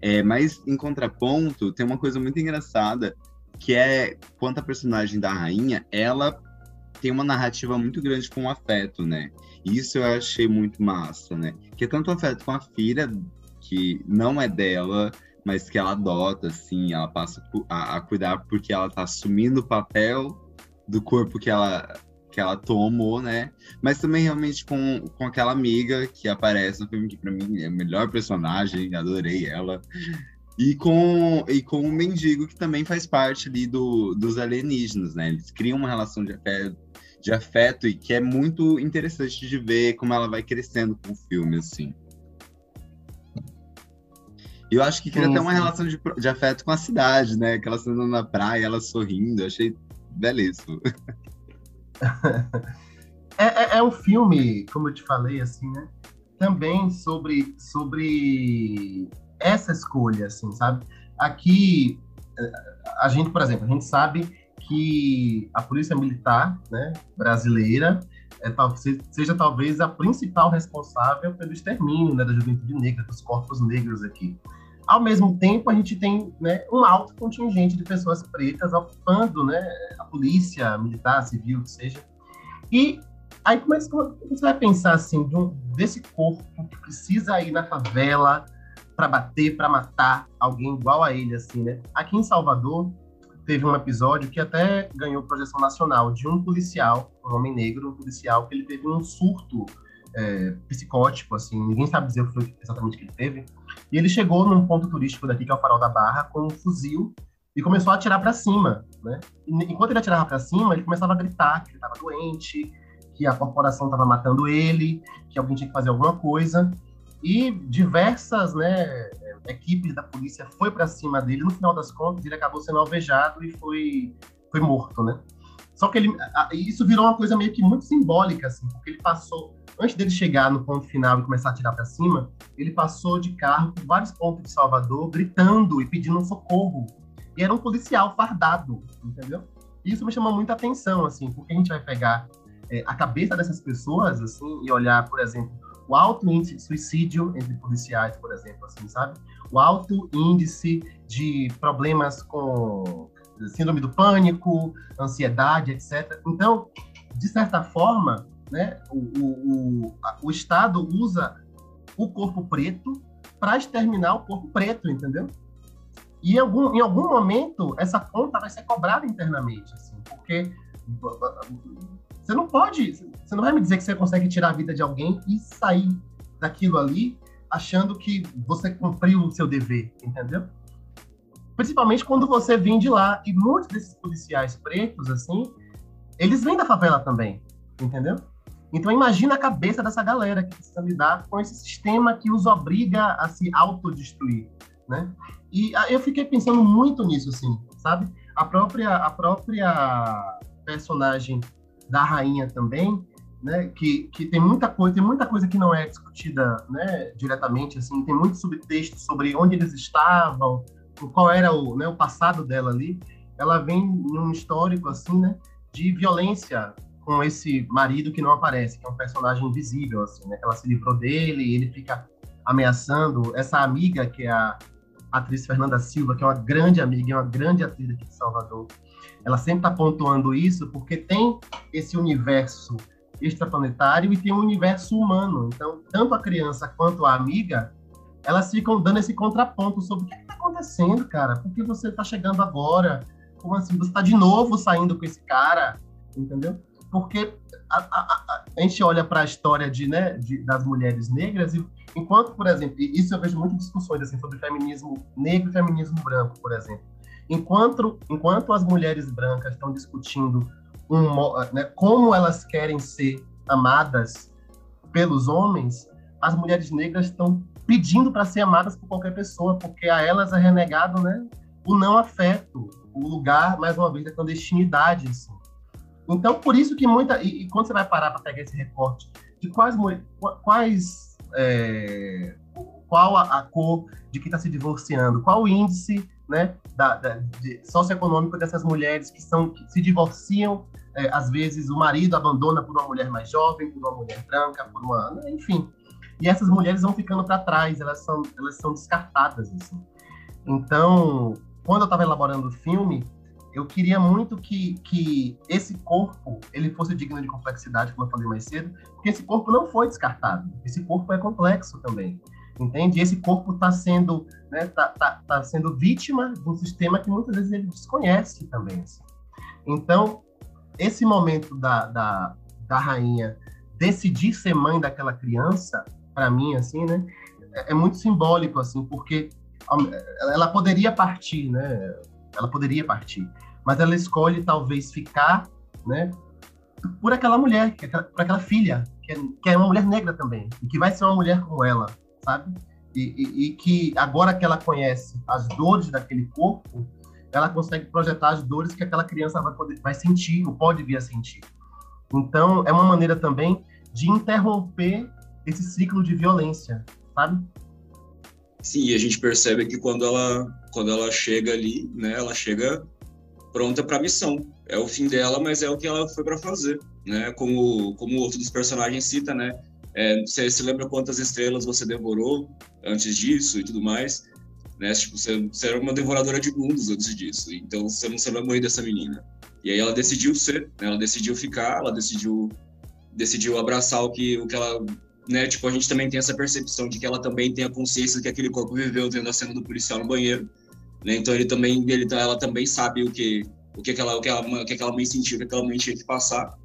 É, mas em contraponto, tem uma coisa muito engraçada que é quanto a personagem da rainha, ela tem uma narrativa muito grande com o afeto, né? Isso eu achei muito massa, né? Que é tanto afeto com a filha, que não é dela, mas que ela adota, assim, ela passa a, a cuidar porque ela tá assumindo o papel do corpo que ela que ela tomou, né? Mas também realmente com, com aquela amiga que aparece no filme, que pra mim é a melhor personagem, adorei ela. E com, e com o mendigo, que também faz parte ali do, dos alienígenas, né? Eles criam uma relação de afeto, de afeto e que é muito interessante de ver como ela vai crescendo com o filme, assim. E eu acho que cria até uma relação de, de afeto com a cidade, né? Aquela cena na praia, ela sorrindo, achei belíssimo. [laughs] é, é, é, um filme, como eu te falei, assim, né? Também sobre, sobre essa escolha, assim, sabe? Aqui, a gente, por exemplo, a gente sabe que a polícia militar né, brasileira é, tal, seja talvez a principal responsável pelo extermínio né, da juventude negra, dos corpos negros aqui. Ao mesmo tempo, a gente tem né, um alto contingente de pessoas pretas ocupando né, a polícia militar, civil, que seja. E aí, como é que você vai pensar assim, desse corpo que precisa ir na favela para bater, para matar alguém igual a ele, assim, né? Aqui em Salvador, teve um episódio que até ganhou projeção nacional de um policial, um homem negro, um policial, que ele teve um surto é, psicótico, assim, ninguém sabe dizer o que foi exatamente que ele teve. E ele chegou num ponto turístico daqui, que é o Farol da Barra, com um fuzil e começou a atirar para cima, né? Enquanto ele atirava para cima, ele começava a gritar que ele estava doente, que a corporação estava matando ele, que alguém tinha que fazer alguma coisa. E diversas né, equipes da polícia foi para cima dele. No final das contas, ele acabou sendo alvejado e foi, foi morto, né? Só que ele, isso virou uma coisa meio que muito simbólica, assim, porque ele passou, antes dele chegar no ponto final e começar a tirar para cima, ele passou de carro por vários pontos de Salvador, gritando e pedindo socorro. E era um policial fardado, entendeu? Isso me chamou muita atenção, assim, porque a gente vai pegar é, a cabeça dessas pessoas, assim, e olhar, por exemplo, o alto índice de suicídio entre policiais, por exemplo, assim, sabe? O alto índice de problemas com síndrome do pânico, ansiedade, etc. Então, de certa forma, né, o, o, o, Estado usa o corpo preto para exterminar o corpo preto, entendeu? E em algum, em algum momento, essa conta vai ser cobrada internamente, assim, porque você não pode, você não vai me dizer que você consegue tirar a vida de alguém e sair daquilo ali achando que você cumpriu o seu dever, entendeu? Principalmente quando você vem de lá. E muitos desses policiais pretos, assim, eles vêm da favela também, entendeu? Então imagina a cabeça dessa galera que precisa lidar com esse sistema que os obriga a se autodestruir, né? E eu fiquei pensando muito nisso, assim, sabe? A própria, a própria personagem da rainha também, né, que, que tem muita coisa, tem muita coisa que não é discutida, né, diretamente, assim, tem muito subtexto sobre onde eles estavam, qual era o, né, o passado dela ali. Ela vem num histórico, assim, né, de violência com esse marido que não aparece, que é um personagem invisível, assim, né, ela se livrou dele ele fica ameaçando essa amiga que é a atriz Fernanda Silva, que é uma grande amiga, é uma grande atriz aqui de Salvador, ela sempre está pontuando isso porque tem esse universo extraplanetário e tem um universo humano. Então, tanto a criança quanto a amiga, elas ficam dando esse contraponto sobre o que está acontecendo, cara? Por que você está chegando agora? Como assim? Você está de novo saindo com esse cara? Entendeu? Porque a, a, a, gente olha para a história de, né, de, das mulheres negras e enquanto, por exemplo, isso eu vejo muitas discussões assim, sobre feminismo negro e feminismo branco, por exemplo. Enquanto, enquanto as mulheres brancas estão discutindo um, né, como elas querem ser amadas pelos homens, as mulheres negras estão pedindo para ser amadas por qualquer pessoa, porque a elas é renegado, né, o não afeto, o lugar, mais uma vez, da clandestinidade, assim. Então, por isso que muita. E, e quando você vai parar para pegar esse recorte de quais. quais é, qual a, a, cor de quem está se divorciando, qual o índice né, da, da, de, socioeconômico dessas mulheres que, são, que se divorciam. É, às vezes o marido abandona por uma mulher mais jovem, por uma mulher branca, por uma. Enfim. E essas mulheres vão ficando para trás, elas são, elas são descartadas. Assim. Então, quando eu estava elaborando o filme, eu queria muito que, que esse corpo ele fosse digno de complexidade, como eu falei mais cedo, porque esse corpo não foi descartado. Esse corpo é complexo também, entende? esse corpo está sendo, né, tá, tá, tá, sendo vítima de um sistema que muitas vezes ele desconhece também. Assim. Então, esse momento da, da, da rainha decidir ser mãe daquela criança, para mim, assim, né, é, é muito simbólico, assim, porque ela poderia partir, né? Ela poderia partir, mas ela escolhe talvez ficar, né, por aquela mulher, é por aquela filha, que é, que é, uma mulher negra também, e que vai ser uma mulher como ela, sabe? E, e, e, que agora que ela conhece as dores daquele corpo, ela consegue projetar as dores que aquela criança vai poder, vai sentir ou pode vir a sentir. Então, é uma maneira também de interromper esse ciclo de violência, sabe? Sim, e a gente percebe que quando ela, quando ela chega ali, né, ela chega pronta para a missão. É o fim dela, mas é o que ela foi para fazer, né? Como como outro dos personagens cita, né? É, você se lembra quantas estrelas você devorou antes disso e tudo mais? Né? Tipo, você, você era uma devoradora de mundos antes disso, então você não será mãe dessa menina. E aí ela decidiu ser, né? ela decidiu ficar, ela decidiu decidiu abraçar o que o que ela né? Tipo, a gente também tem essa percepção de que ela também tem a consciência que aquele corpo viveu dentro da cena do policial no banheiro, né? Então ele também, ele, ela também sabe o que, o que aquela, o que, ela, o que aquela mãe sentiu, o que aquela mãe tinha que passar.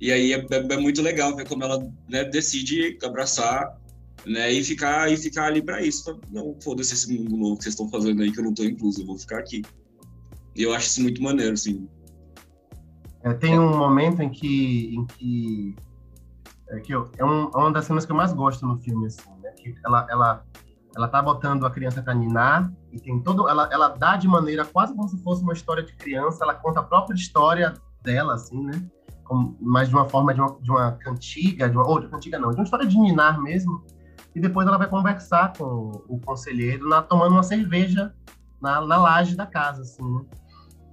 E aí é, é, é muito legal ver como ela né, decide abraçar, né? E ficar, e ficar ali para isso. Não, foda-se esse mundo novo que vocês estão fazendo aí que eu não tô incluso, eu vou ficar aqui. E eu acho isso muito maneiro, assim. É, tem um momento em que, em que é, que é, um, é uma das cenas que eu mais gosto no filme, assim, né? Que ela, ela, ela tá botando a criança para ninar e tem todo, ela, ela dá de maneira quase como se fosse uma história de criança, ela conta a própria história dela, assim, né? Como, mas de uma forma de uma, de uma cantiga, de uma, ou de cantiga não, de uma história de ninar mesmo. E depois ela vai conversar com o conselheiro, na, tomando uma cerveja na, na laje da casa, assim, né?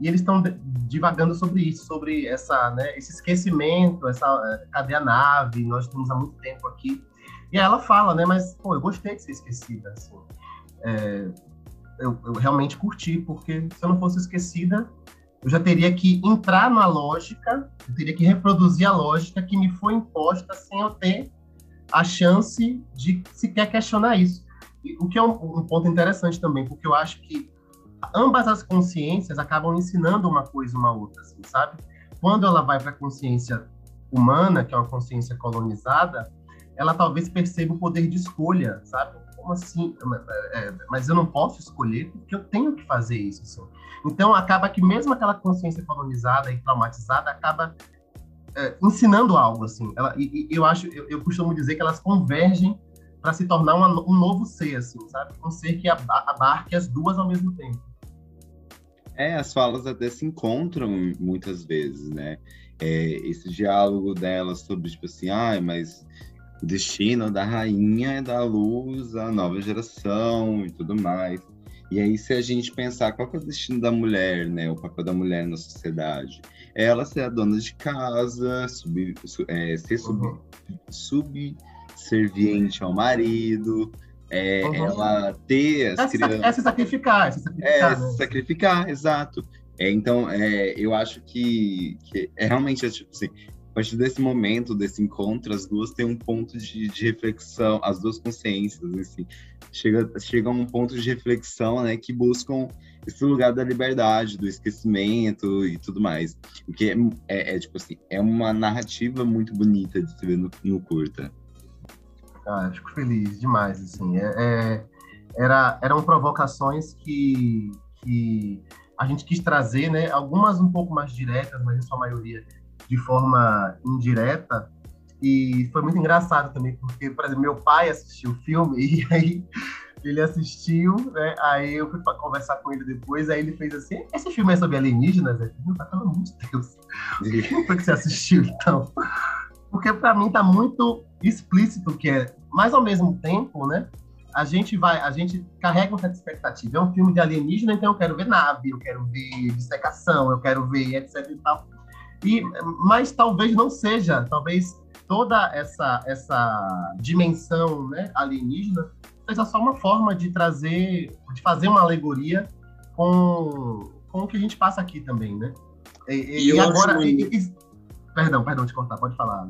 E eles estão divagando sobre isso, sobre essa, né, esse esquecimento, essa eh, cadê a nave, nós estamos há muito tempo aqui. E ela fala, né, mas pô, eu gostei de ser esquecida, assim. É, eu, eu, realmente curti, porque se eu não fosse esquecida, eu já teria que entrar na lógica, eu teria que reproduzir a lógica que me foi imposta sem eu ter a chance de sequer questionar isso. E, o que é um, um ponto interessante também, porque eu acho que ambas as consciências acabam ensinando uma coisa uma outra, assim, sabe? Quando ela vai para a consciência humana, que é uma consciência colonizada, ela talvez perceba o poder de escolha, sabe? Como assim? É, mas eu não posso escolher porque eu tenho que fazer isso. Assim. Então, acaba que mesmo aquela consciência colonizada e traumatizada acaba é, ensinando algo, assim. Ela, e, e eu acho, eu, eu, costumo dizer que elas convergem para se tornar uma, um novo ser, assim, sabe? Um ser que abarque as duas ao mesmo tempo. É, as falas até se encontram muitas vezes, né? É, esse diálogo delas sobre, tipo assim, ai, ah, mas o destino da rainha é dar luz à nova geração e tudo mais. E aí, se a gente pensar qual é o destino da mulher, né? O papel da mulher na sociedade. É ela ser a dona de casa, sub, é, ser sub, uhum. subserviente ao marido, é, uhum. Ela ter as é, crianças. É se sacrificar, é se sacrificar. É, né? se sacrificar, exato. É, então, é, eu acho que, que é realmente, tipo assim, a partir desse momento, desse encontro, as duas têm um ponto de, de reflexão, as duas consciências, assim, chega, chega a um ponto de reflexão, né, que buscam esse lugar da liberdade, do esquecimento e tudo mais. Porque é, é, é tipo assim, é uma narrativa muito bonita de se ver no, no curta. Ah, fico feliz demais, assim. É, é, era, eram provocações que, que a gente quis trazer, né? Algumas um pouco mais diretas, mas em sua maioria de forma indireta. E foi muito engraçado também, porque, por exemplo, meu pai assistiu o filme [laughs] e aí ele assistiu, né? Aí eu fui conversar com ele depois, aí ele fez assim: esse filme é sobre alienígenas? Eu falei, pelo amor de Deus. [laughs] Foi que você assistiu, então? Porque para mim tá muito explícito que é, mas ao mesmo tempo, né? A gente vai, a gente carrega uma certa expectativa. É um filme de alienígena, então eu quero ver nave, eu quero ver dissecação, eu quero ver etc e tal. E, mas talvez não seja, talvez toda essa essa dimensão né, alienígena seja só uma forma de trazer, de fazer uma alegoria com, com o que a gente passa aqui também, né? E, e, e agora. E, perdão, perdão te cortar, pode falar.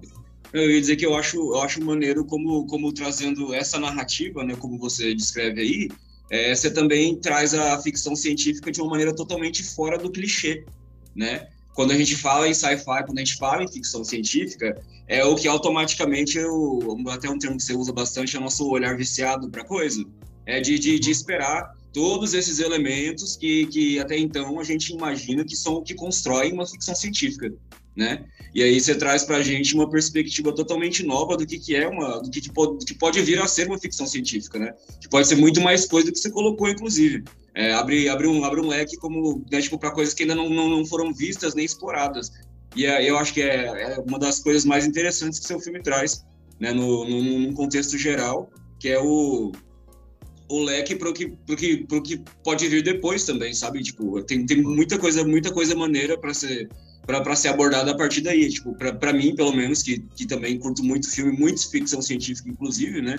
Eu ia dizer que eu acho, eu acho maneiro como, como trazendo essa narrativa, né, como você descreve aí, é, você também traz a ficção científica de uma maneira totalmente fora do clichê, né? Quando a gente fala em sci-fi, quando a gente fala em ficção científica, é o que automaticamente, eu, até um termo que você usa bastante, é o nosso olhar viciado para coisa. É de, de, de, esperar todos esses elementos que, que até então a gente imagina que são o que constroem uma ficção científica, né? E aí você traz para a gente uma perspectiva totalmente nova do que, que é uma, do que, que, pode, que pode vir a ser uma ficção científica, né? Que pode ser muito mais coisa do que você colocou, inclusive. É, abre, abre, um, abre um leque como, né, tipo, para coisas que ainda não, não, não foram vistas nem exploradas. E é, eu acho que é, é, uma das coisas mais interessantes que seu filme traz, né, no, no, num contexto geral, que é o, o leque para o que, pro que, pro que pode vir depois também, sabe? Tipo, tem, tem muita coisa, muita coisa maneira para ser para ser abordada a partir daí. Tipo, para mim, pelo menos, que, que também curto muito filme, muito ficção científica, inclusive, né?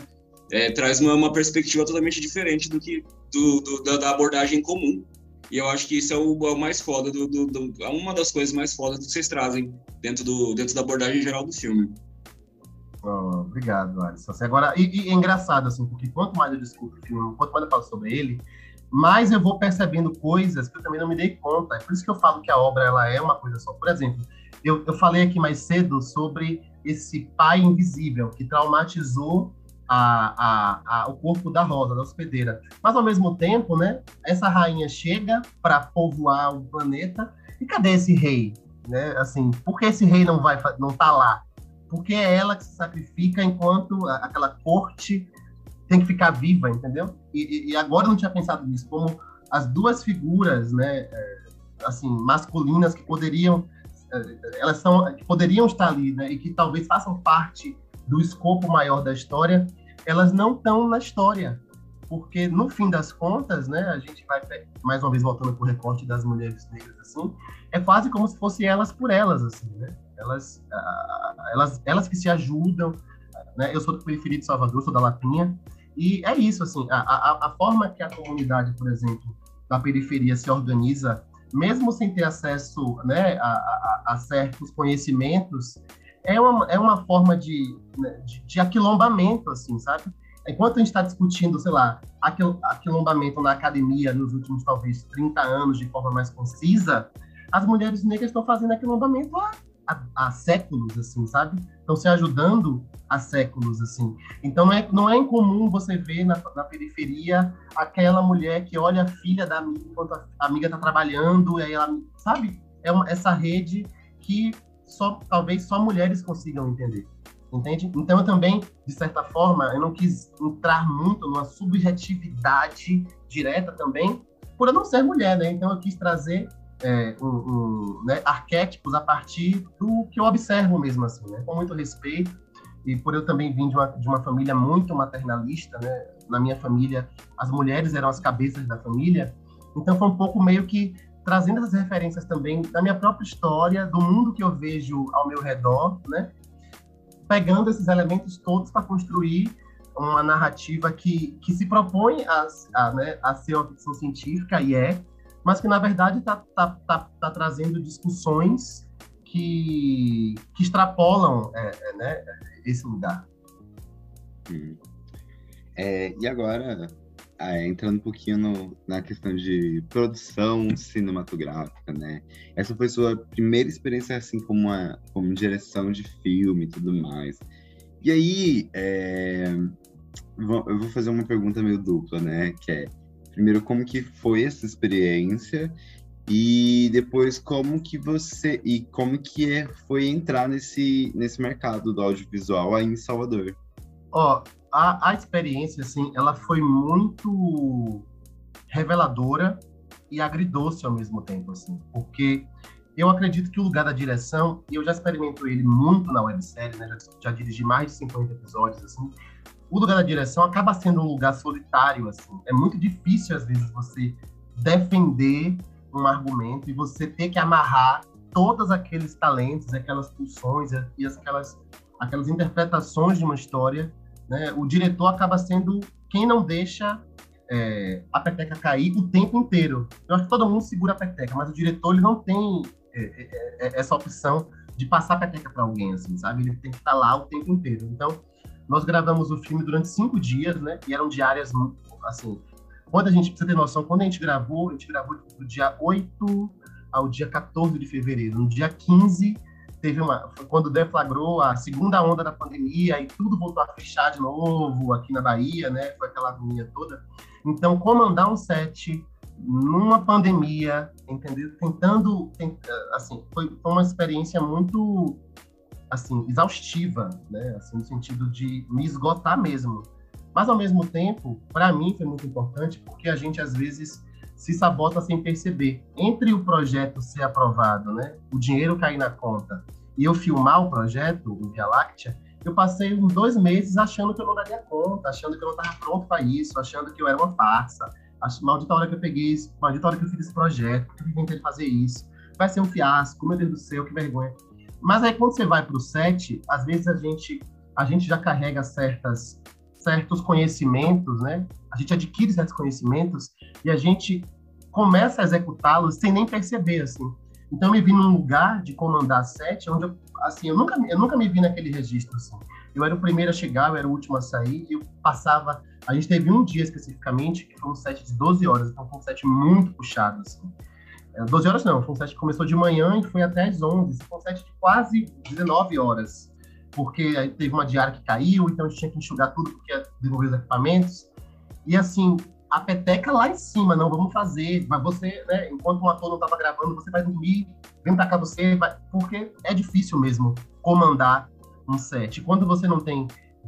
É, traz uma, uma, perspectiva totalmente diferente do que do, do da, da, abordagem comum. E eu acho que isso é o, é o mais foda, do, do, é uma das coisas mais fodas que vocês trazem dentro, do, dentro da abordagem geral do filme. Oh, obrigado, Alisson. Agora, e, e, é engraçado, assim, porque quanto mais eu discuto o filme, quanto mais eu falo sobre ele, mais eu vou percebendo coisas que eu também não me dei conta. É por isso que eu falo que a obra ela é uma coisa só. Por exemplo, eu, eu falei aqui mais cedo sobre esse pai invisível que traumatizou a, a, a, o corpo da Rosa, da hospedeira. Mas, ao mesmo tempo, né, essa rainha chega para povoar o planeta e cadê esse rei? Né? Assim, por que esse rei não vai não tá lá? Porque é ela que se sacrifica enquanto aquela corte tem que ficar viva, entendeu? E, e, agora eu não tinha pensado nisso, como as duas figuras, né, é, assim, masculinas que poderiam, é, elas são, que poderiam estar ali, né, e que talvez façam parte do escopo maior da história, elas não estão na história, porque no fim das contas, né, a gente vai mais uma vez voltando para o recorte das mulheres negras assim, é quase como se fosse elas por elas assim, né? Elas, elas, elas que se ajudam, né? Eu sou do periferia de Salvador, sou da Lapinha, e é isso, assim, a, a, a forma que a comunidade, por exemplo, da periferia se organiza, mesmo sem ter acesso né, a, a, a certos conhecimentos, é uma, é uma forma de, né, de, de aquilombamento, assim, sabe? Enquanto a gente está discutindo, sei lá, aquil, aquilombamento na academia nos últimos, talvez, 30 anos, de forma mais concisa, as mulheres negras estão fazendo aquilombamento há, há, há séculos, assim, sabe? Estão se ajudando há séculos, assim. Então, não é, não é incomum você ver na, na periferia aquela mulher que olha a filha da amiga enquanto a amiga está trabalhando, e aí ela, sabe? É uma, essa rede que só talvez só mulheres consigam entender. Entende? Então, eu também, de certa forma, eu não quis entrar muito numa subjetividade direta também, por eu não ser mulher, né? Então, eu quis trazer é, um, um, né, arquétipos a partir do que eu observo mesmo, assim, né? Com muito respeito e por eu também vim de uma, de uma família muito maternalista, né? Na minha família, as mulheres eram as cabeças da família, então foi um pouco meio que trazendo essas referências também da minha própria história, do mundo que eu vejo ao meu redor, né? Pegando esses elementos todos para construir uma narrativa que, que se propõe a, a, né, a ser uma ficção científica, e é, mas que, na verdade, está tá, tá, tá trazendo discussões que, que extrapolam é, é, né, esse lugar. Hum. É, e agora, é, entrando um pouquinho no, na questão de produção cinematográfica, né? Essa foi sua primeira experiência, assim, como, uma, como direção de filme e tudo mais. E aí, é, eu vou fazer uma pergunta meio dupla, né? Que é, primeiro, como que foi essa experiência? E depois como que você e como que é, foi entrar nesse nesse mercado do audiovisual aí em Salvador? Ó, a, a experiência assim, ela foi muito reveladora e agridoce ao mesmo tempo assim, porque eu acredito que o lugar da direção, e eu já experimento ele muito na websérie, né? Já, já dirigi mais de 50 episódios, assim. O lugar da direção acaba sendo um lugar solitário, assim. É muito difícil, às vezes, você defender um argumento e você ter que amarrar todos aqueles talentos, aquelas pulsões e aquelas, aquelas interpretações de uma história. Né? O diretor acaba sendo quem não deixa é, a peteca cair o tempo inteiro. Eu acho que todo mundo segura a peteca, mas o diretor ele não tem é, é, é, essa opção de passar a peteca para alguém, assim, sabe? Ele tem que estar lá o tempo inteiro. Então, nós gravamos o filme durante cinco dias, né? E eram diárias, assim... Quando a gente, precisa ter noção, quando a gente gravou, a gente gravou do dia 8 ao dia 14 de fevereiro. No dia 15, teve uma... Quando deflagrou a segunda onda da pandemia e tudo voltou a fechar de novo aqui na Bahia, né? Foi aquela agonia toda. Então, comandar um set numa pandemia, entendeu? Tentando, assim, foi uma experiência muito, assim, exaustiva, né? Assim, no sentido de me esgotar mesmo. Mas, ao mesmo tempo, para mim foi muito importante porque a gente, às vezes, se sabota sem perceber. Entre o projeto ser aprovado, né? O dinheiro cair na conta e eu filmar o projeto, o Via Láctea, eu passei uns dois meses achando que eu não daria conta, achando que eu não estava pronto para isso, achando que eu era uma farsa, maldita hora que eu peguei isso, maldita hora que eu fiz esse projeto, que eu inventei fazer isso. Vai ser um fiasco, meu Deus do céu, que vergonha. Mas aí quando você vai para o set, às vezes a gente, a gente já carrega certas, certos conhecimentos, né? A gente adquire certos conhecimentos e a gente começa a executá-los sem nem perceber, assim. Então eu me vi num lugar de comandar set onde eu, assim, eu nunca, eu nunca me vi naquele registro, assim. Eu era o primeiro a chegar, eu era o último a sair, e eu passava. A gente teve um dia especificamente, que foi um set de 12 horas, então foi um set muito puxado, assim. 12 é, horas não, foi um set que começou de manhã e foi até às 11. Foi um set de quase 19 horas, porque aí teve uma diária que caiu, então a gente tinha que enxugar tudo, porque ia desenvolver os equipamentos. E assim, a peteca lá em cima, não, vamos fazer. Mas você, né, enquanto o ator não estava gravando, você vai dormir, vem pra cá você, vai... porque é difícil mesmo comandar um set. Quando você não tem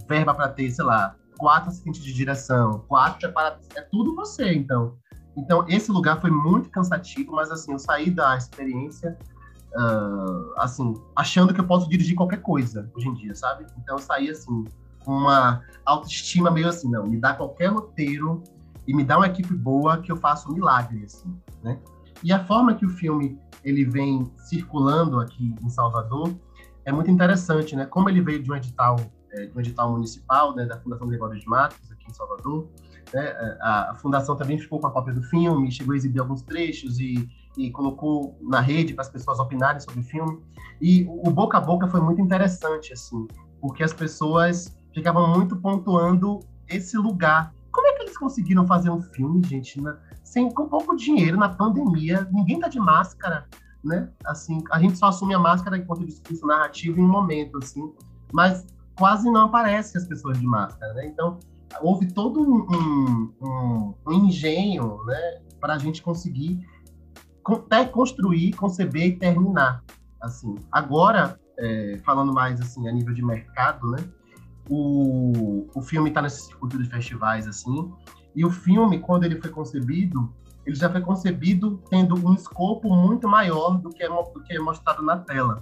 verba para ter, sei lá, quatro assistentes de direção, quatro preparados, é tudo você, então. Então, esse lugar foi muito cansativo, mas assim, eu saí da experiência, uh, assim, achando que eu posso dirigir qualquer coisa hoje em dia, sabe? Então, eu saí, assim, com uma autoestima meio assim, não, me dá qualquer roteiro e me dá uma equipe boa que eu faço um milagre, assim, né? E a forma que o filme ele vem circulando aqui em Salvador é muito interessante, né? Como ele veio de um edital, é, de um edital municipal, né, da Fundação Gregório de Matos, aqui em Salvador, né? A, a, fundação também ficou com a cópia do filme, chegou a exibir alguns trechos e, e colocou na rede para as pessoas opinarem sobre o filme. E o, o boca a boca foi muito interessante, assim, porque as pessoas ficavam muito pontuando esse lugar. Como é que eles conseguiram fazer um filme, gente, na, sem, com pouco dinheiro, na pandemia, ninguém tá de máscara, né? Assim, a gente só assume a máscara enquanto discurso narrativo em um momento, assim, mas quase não aparece as pessoas de máscara, né? Então, houve todo um, um, um engenho, né, para a gente conseguir até construir, conceber e terminar, assim. Agora, é, falando mais, assim, a nível de mercado, né, o, o filme está nesse circuito de festivais, assim, e o filme, quando ele foi concebido, ele já foi concebido tendo um escopo muito maior do que é, do que é mostrado na tela.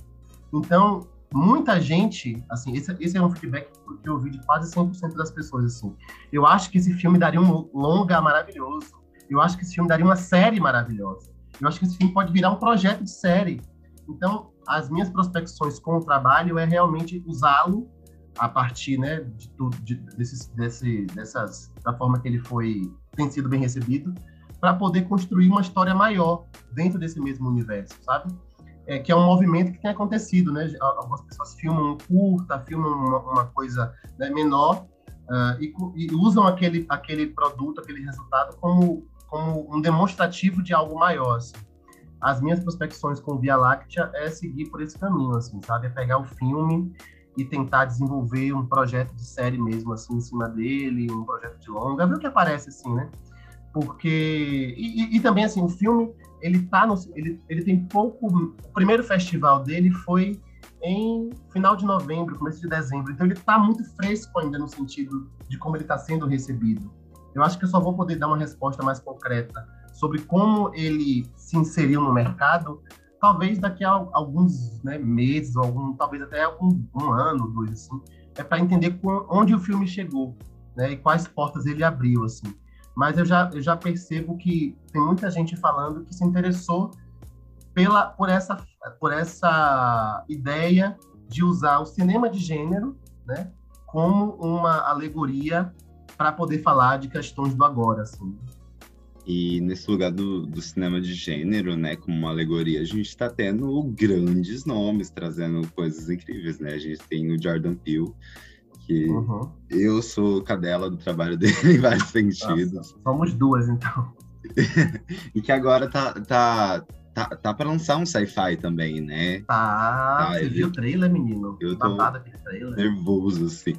Então, muita gente, assim, esse, esse é um feedback que eu ouvi de quase 100% das pessoas, assim. Eu acho que esse filme daria um longa maravilhoso. Eu acho que esse filme daria uma série maravilhosa. Eu acho que esse filme pode virar um projeto de série. Então, as minhas prospecções com o trabalho é realmente usá-lo a partir, né, de, de, desses, desse, dessas, da forma que ele foi tem sido bem recebido, para poder construir uma história maior dentro desse mesmo universo, sabe? É, que é um movimento que tem acontecido, né? Algumas pessoas filmam um curta, filmam uma, uma coisa né, menor uh, e, e, usam aquele, aquele produto, aquele resultado como, como um demonstrativo de algo maior. Assim. As minhas prospecções com Via Láctea é seguir por esse caminho, assim, sabe? É pegar o filme e tentar desenvolver um projeto de série mesmo, assim, em cima dele, um projeto de longa, ver o que aparece, assim, né? porque e, e, também assim o filme ele tá no, ele, ele tem pouco. O primeiro festival dele foi em final de novembro, começo de dezembro. Então ele está muito fresco ainda no sentido de como ele está sendo recebido. Eu acho que eu só vou poder dar uma resposta mais concreta sobre como ele se inseriu no mercado, talvez daqui a alguns né, meses, algum, talvez até algum, um ano, dois, assim, é para entender onde o filme chegou, né, e quais portas ele abriu, assim. Mas eu já, eu já percebo que tem muita gente falando que se interessou pela, por, essa, por essa ideia de usar o cinema de gênero né, como uma alegoria para poder falar de questões do agora. Assim. E nesse lugar do, do cinema de gênero, né, como uma alegoria, a gente está tendo grandes nomes trazendo coisas incríveis, né? A gente tem o Jordan Peele, que uhum. eu sou cadela do trabalho [laughs] dele em vários sentidos. Nossa, somos duas, então. [laughs] e que agora tá, tá, tá, tá para lançar um sci-fi também, né? Tá, tá você viu o trailer, menino? Eu tô nervoso, assim.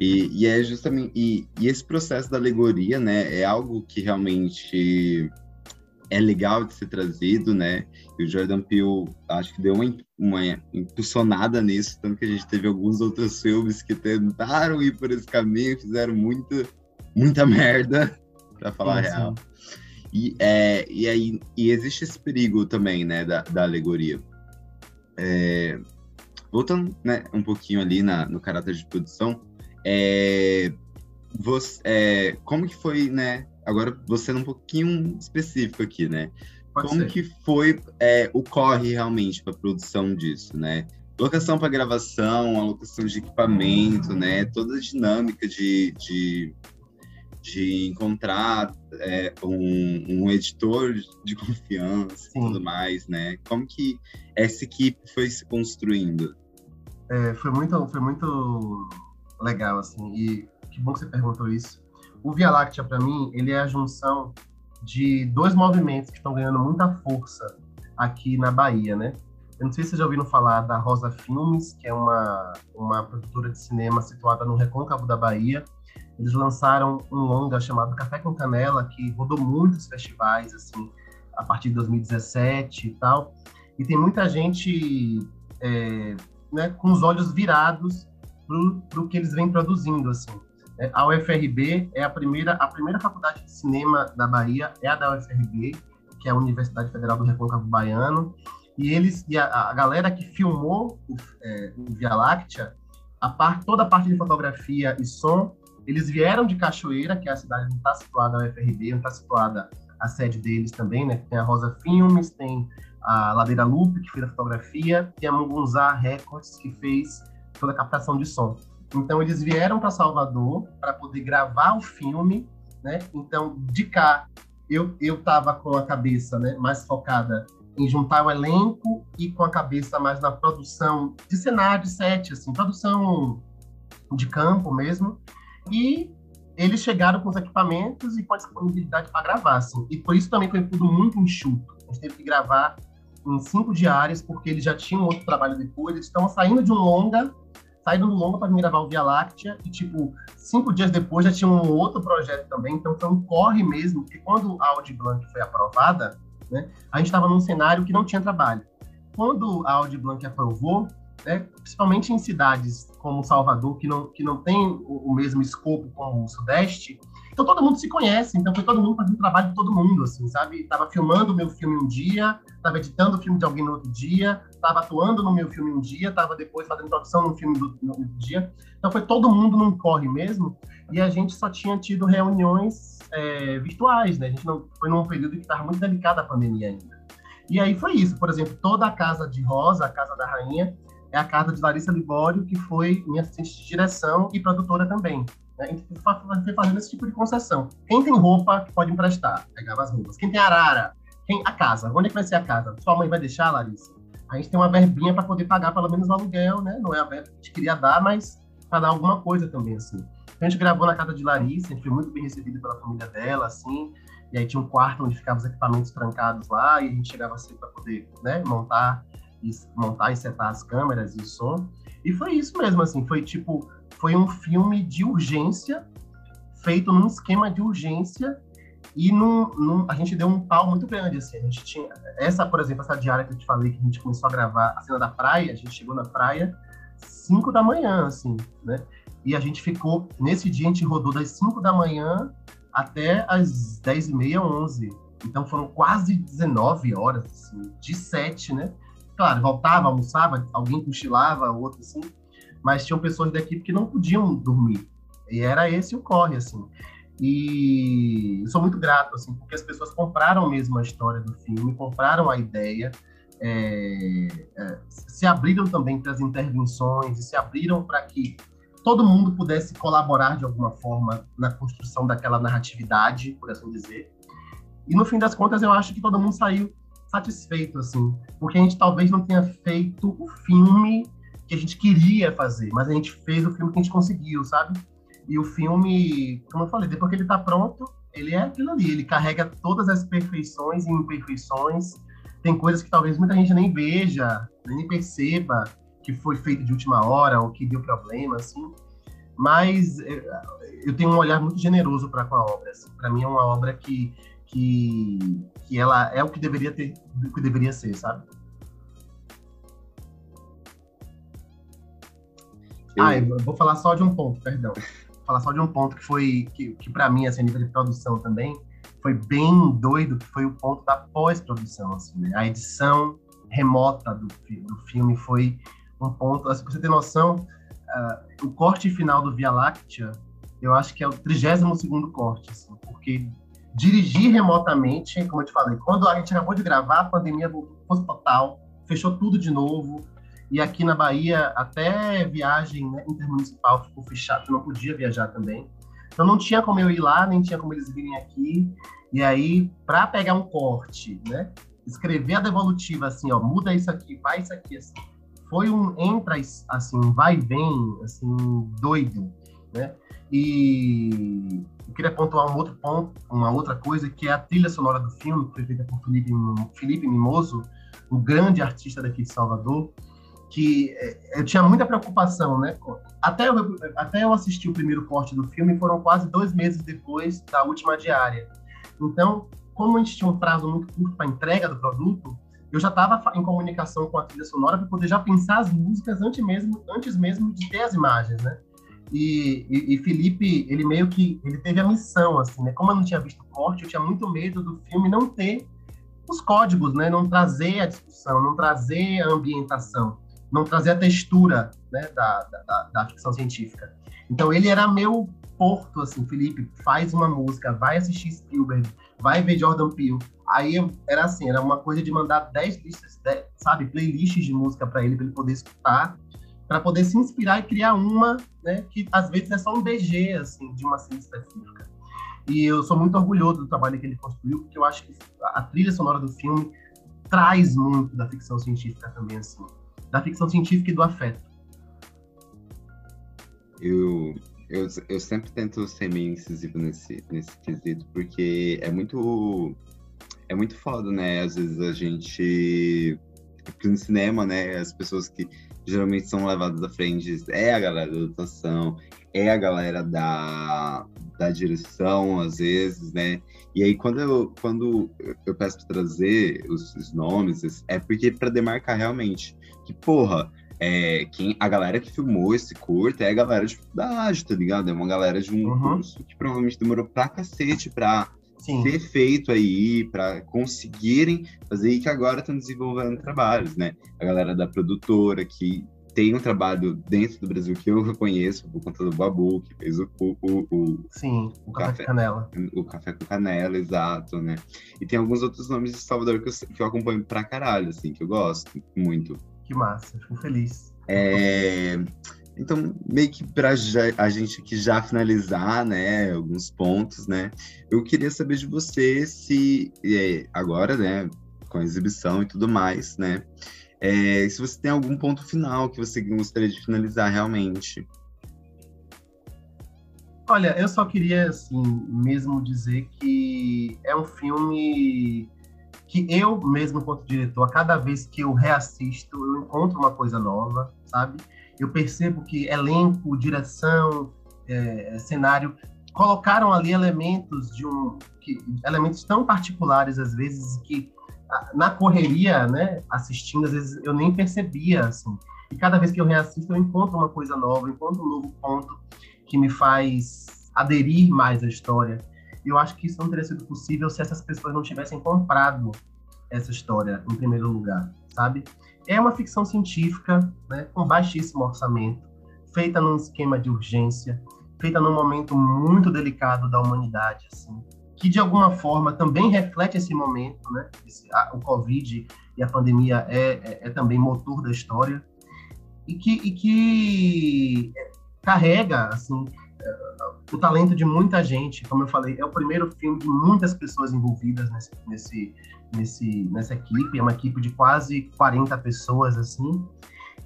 E, e é justamente. E, e, esse processo da alegoria, né, é algo que realmente é legal de ser trazido, né? E o Jordan Peele acho que deu uma, uma impulsionada nisso, tanto que a gente teve alguns outros filmes que tentaram ir por esse caminho, fizeram muita, muita merda, [laughs] para falar a real. E, é, e aí e existe esse perigo também, né, da, da alegoria. É, voltando né, um pouquinho ali na, no caráter de produção, é, você, é, como que foi, né? Agora você um pouquinho específico aqui, né? Pode como ser. que foi é, o corre realmente para a produção disso, né? Locação para gravação, alocação de equipamento, né? Toda a dinâmica de, de, de encontrar é, um, um, editor de [laughs] confiança Sim. e tudo mais, né? Como que essa equipe foi se construindo? É, foi muito, foi muito legal, assim, e que bom que você perguntou isso. O Via Láctea, para mim, ele é a junção de dois movimentos que estão ganhando muita força aqui na Bahia, né? Eu não sei se vocês já ouviram falar da Rosa Filmes, que é uma, uma produtora de cinema situada no Recôncavo da Bahia. Eles lançaram um longa chamado Café com Canela, que rodou muitos festivais, assim, a partir de 2017 e tal. E tem muita gente é, né, com os olhos virados para o que eles vêm produzindo, assim. É, a UFRB é a primeira, a primeira faculdade de cinema da Bahia, é a da UFRB, que é a Universidade Federal do Recôncavo Baiano, e eles e a, a galera que filmou o, é, o Via Láctea, a parte, toda a parte de fotografia e som, eles vieram de Cachoeira, que é a cidade onde está situada a UFRB, onde está situada a sede deles também, né? Tem a Rosa Filmes, tem a Ladeira Lupe, que fez a fotografia, tem a Mungunzá Records, que fez toda a captação de som. Então eles vieram para Salvador para poder gravar o filme, né? Então de cá eu eu estava com a cabeça, né, mais focada em juntar o elenco e com a cabeça mais na produção de cenário, de set, assim, produção de campo mesmo. E eles chegaram com os equipamentos e com a disponibilidade para gravar, assim. E por isso também foi tudo muito enxuto. A gente teve que gravar em cinco diárias, porque eles já tinham outro trabalho depois. Eles estão saindo de um longa saíram do longa para vir gravar o Via Láctea e, tipo, cinco dias depois já tinha um outro projeto também, então foi um corre mesmo, porque quando a Audi Blanc foi aprovada, né, a gente estava num cenário que não tinha trabalho. Quando a Audi Blanc aprovou, né, principalmente em cidades como Salvador, que não, que não tem o, o mesmo escopo como o Sudeste, então todo mundo se conhece, então foi todo mundo fazendo trabalho de todo mundo, assim, sabe? Tava filmando o meu filme um dia, tava editando o filme de alguém no outro dia, tava atuando no meu filme um dia, tava depois fazendo produção no filme do, no outro dia. Então foi todo mundo num corre mesmo, e a gente só tinha tido reuniões é, virtuais, né? A gente não foi num período que estava muito delicado a pandemia ainda. E aí foi isso, por exemplo, toda a casa de Rosa, a casa da rainha, é a casa de Larissa Libório, que foi minha assistente de direção e produtora também. A gente foi fazendo esse tipo de concessão. Quem tem roupa pode emprestar, pegava as roupas. Quem tem arara, quem a casa, onde é que vai ser a casa? Sua mãe vai deixar, Larissa? A gente tem uma verbinha para poder pagar pelo menos o aluguel, né? Não é a verba que a gente queria dar, mas para dar alguma coisa também, assim. Então, a gente gravou na casa de Larissa, a gente foi muito bem recebido pela família dela, assim. E aí tinha um quarto onde ficavam os equipamentos trancados lá, e a gente chegava assim para poder, né, montar e montar e setar as câmeras e o som. E foi isso mesmo, assim, foi tipo foi um filme de urgência, feito num esquema de urgência, E num, num, a gente deu um pau muito grande, assim. A gente tinha. Essa, por exemplo, essa diária que eu te falei, que a gente começou a gravar a cena da praia, a gente chegou na praia 5 da manhã, assim, né? E a gente ficou. Nesse dia, a gente rodou das 5 da manhã até as 10 e meia, 11. Então foram quase 19 horas, assim, de 7, né? Claro, voltava, almoçava, alguém cochilava, outro assim, mas tinham pessoas da equipe que não podiam dormir. E era esse o corre, assim. E sou muito grato, assim, porque as pessoas compraram mesmo a história do filme, compraram a ideia, é, é, se abriram também para as intervenções e se abriram para que todo mundo pudesse colaborar de alguma forma na construção daquela narratividade, por assim dizer. E no fim das contas, eu acho que todo mundo saiu satisfeito, assim, porque a gente talvez não tenha feito o filme que a gente queria fazer, mas a gente fez o filme que a gente conseguiu, sabe? E o filme, como eu falei, depois que ele está pronto, ele é aquilo ali, ele carrega todas as perfeições e imperfeições. Tem coisas que talvez muita gente nem veja, nem perceba que foi feito de última hora ou que deu problema, assim. Mas eh, eu tenho um olhar muito generoso para com a obra. Assim. Para mim é uma obra que, que, que ela é o que deveria ter, o que deveria ser, sabe? Ah, eu vou falar só de um ponto, perdão falar só de um ponto que foi, que, que para mim, assim, a nível de produção também, foi bem doido, que foi o ponto da pós-produção, assim, né? A edição remota do, do filme foi um ponto, assim, pra você ter noção, uh, o corte final do Via Láctea, eu acho que é o 32 corte, assim, porque dirigir remotamente, como eu te falei, quando a gente acabou de gravar, a pandemia voltou total, fechou tudo de novo, e aqui na Bahia, até viagem né, intermunicipal ficou fechado, não podia viajar também. Então não tinha como eu ir lá, nem tinha como eles virem aqui. E aí, para pegar um corte, né, escrever a devolutiva assim, ó, muda isso aqui, vai isso aqui, assim. Foi um entra assim, vai e vem, assim, doido, né? E eu queria pontuar um outro ponto, uma outra coisa, que é a trilha sonora do filme, que foi feita por Felipe, Felipe Mimoso, um grande artista daqui de Salvador que é, eu tinha muita preocupação, né? Até eu, até eu assistir o primeiro corte do filme, foram quase dois meses depois da última diária. Então, como a gente tinha um prazo muito curto para entrega do produto, eu já estava em comunicação com a trilha sonora para poder já pensar as músicas antes mesmo, antes mesmo de ter as imagens, né? E, e, e, Felipe, ele meio que ele teve a missão, assim, né? Como eu não tinha visto o corte, eu tinha muito medo do filme não ter os códigos, né? Não trazer a discussão, não trazer a ambientação não trazer a textura né, da, da, da, ficção científica. Então ele era meu porto, assim, Felipe, faz uma música, vai assistir Spielberg, vai ver Jordan Peele. Aí era assim, era uma coisa de mandar 10 listas, 10, sabe, playlists de música para ele, para ele poder escutar, para poder se inspirar e criar uma, né, que às vezes é só um BG, assim, de uma cena específica. E eu sou muito orgulhoso do trabalho que ele construiu, porque eu acho que a trilha sonora do filme traz muito da ficção científica também, assim da ficção científica e do afeto. Eu, eu, eu sempre tento ser meio incisivo nesse, nesse quesito, porque é muito. É muito foda, né? Às vezes a gente. Porque no cinema, né? As pessoas que geralmente são levadas à frente é a galera da atuação, é a galera da, da direção, às vezes, né? E aí, quando eu, quando eu peço para trazer os, os, nomes, é porque para demarcar realmente que, porra, é, quem, a galera que filmou esse curto é a galera de faculdade, tá ligado? É uma galera de um uhum. curso que provavelmente demorou pra cacete pra Sim. ser feito aí, para conseguirem fazer e que agora estão desenvolvendo trabalhos, né? A galera da produtora que tem um trabalho dentro do Brasil que eu reconheço por conta do Babu, que fez o, o, o, Sim, o, o café, café, com canela. O café com canela, exato, né? E tem alguns outros nomes de Salvador que eu, que eu acompanho pra caralho, assim, que eu gosto muito. Que massa, fico feliz. É, então, meio que para a gente aqui já finalizar, né, alguns pontos, né, eu queria saber de você se, é, agora, né, com a exibição e tudo mais, né, é, se você tem algum ponto final que você gostaria de finalizar realmente. Olha, eu só queria, assim, mesmo dizer que é um filme que eu mesmo, enquanto diretor, a cada vez que eu reassisto, eu encontro uma coisa nova, sabe? Eu percebo que elenco, direção, é, cenário colocaram ali elementos de um que, elementos tão particulares às vezes que na correria, né, assistindo, às vezes eu nem percebia, assim. E cada vez que eu reassisto, eu encontro uma coisa nova, encontro um novo ponto que me faz aderir mais à história. Eu acho que isso não teria sido possível se essas pessoas não tivessem comprado essa história em primeiro lugar, sabe? É uma ficção científica, né, com baixíssimo orçamento, feita num esquema de urgência, feita num momento muito delicado da humanidade, assim, que de alguma forma também reflete esse momento, né? Esse, a, o Covid e a pandemia é, é, é, também motor da história e que, e que carrega assim o talento de muita gente, como eu falei, é o primeiro filme de muitas pessoas envolvidas nesse, nesse, nesse, nessa equipe, é uma equipe de quase 40 pessoas, assim,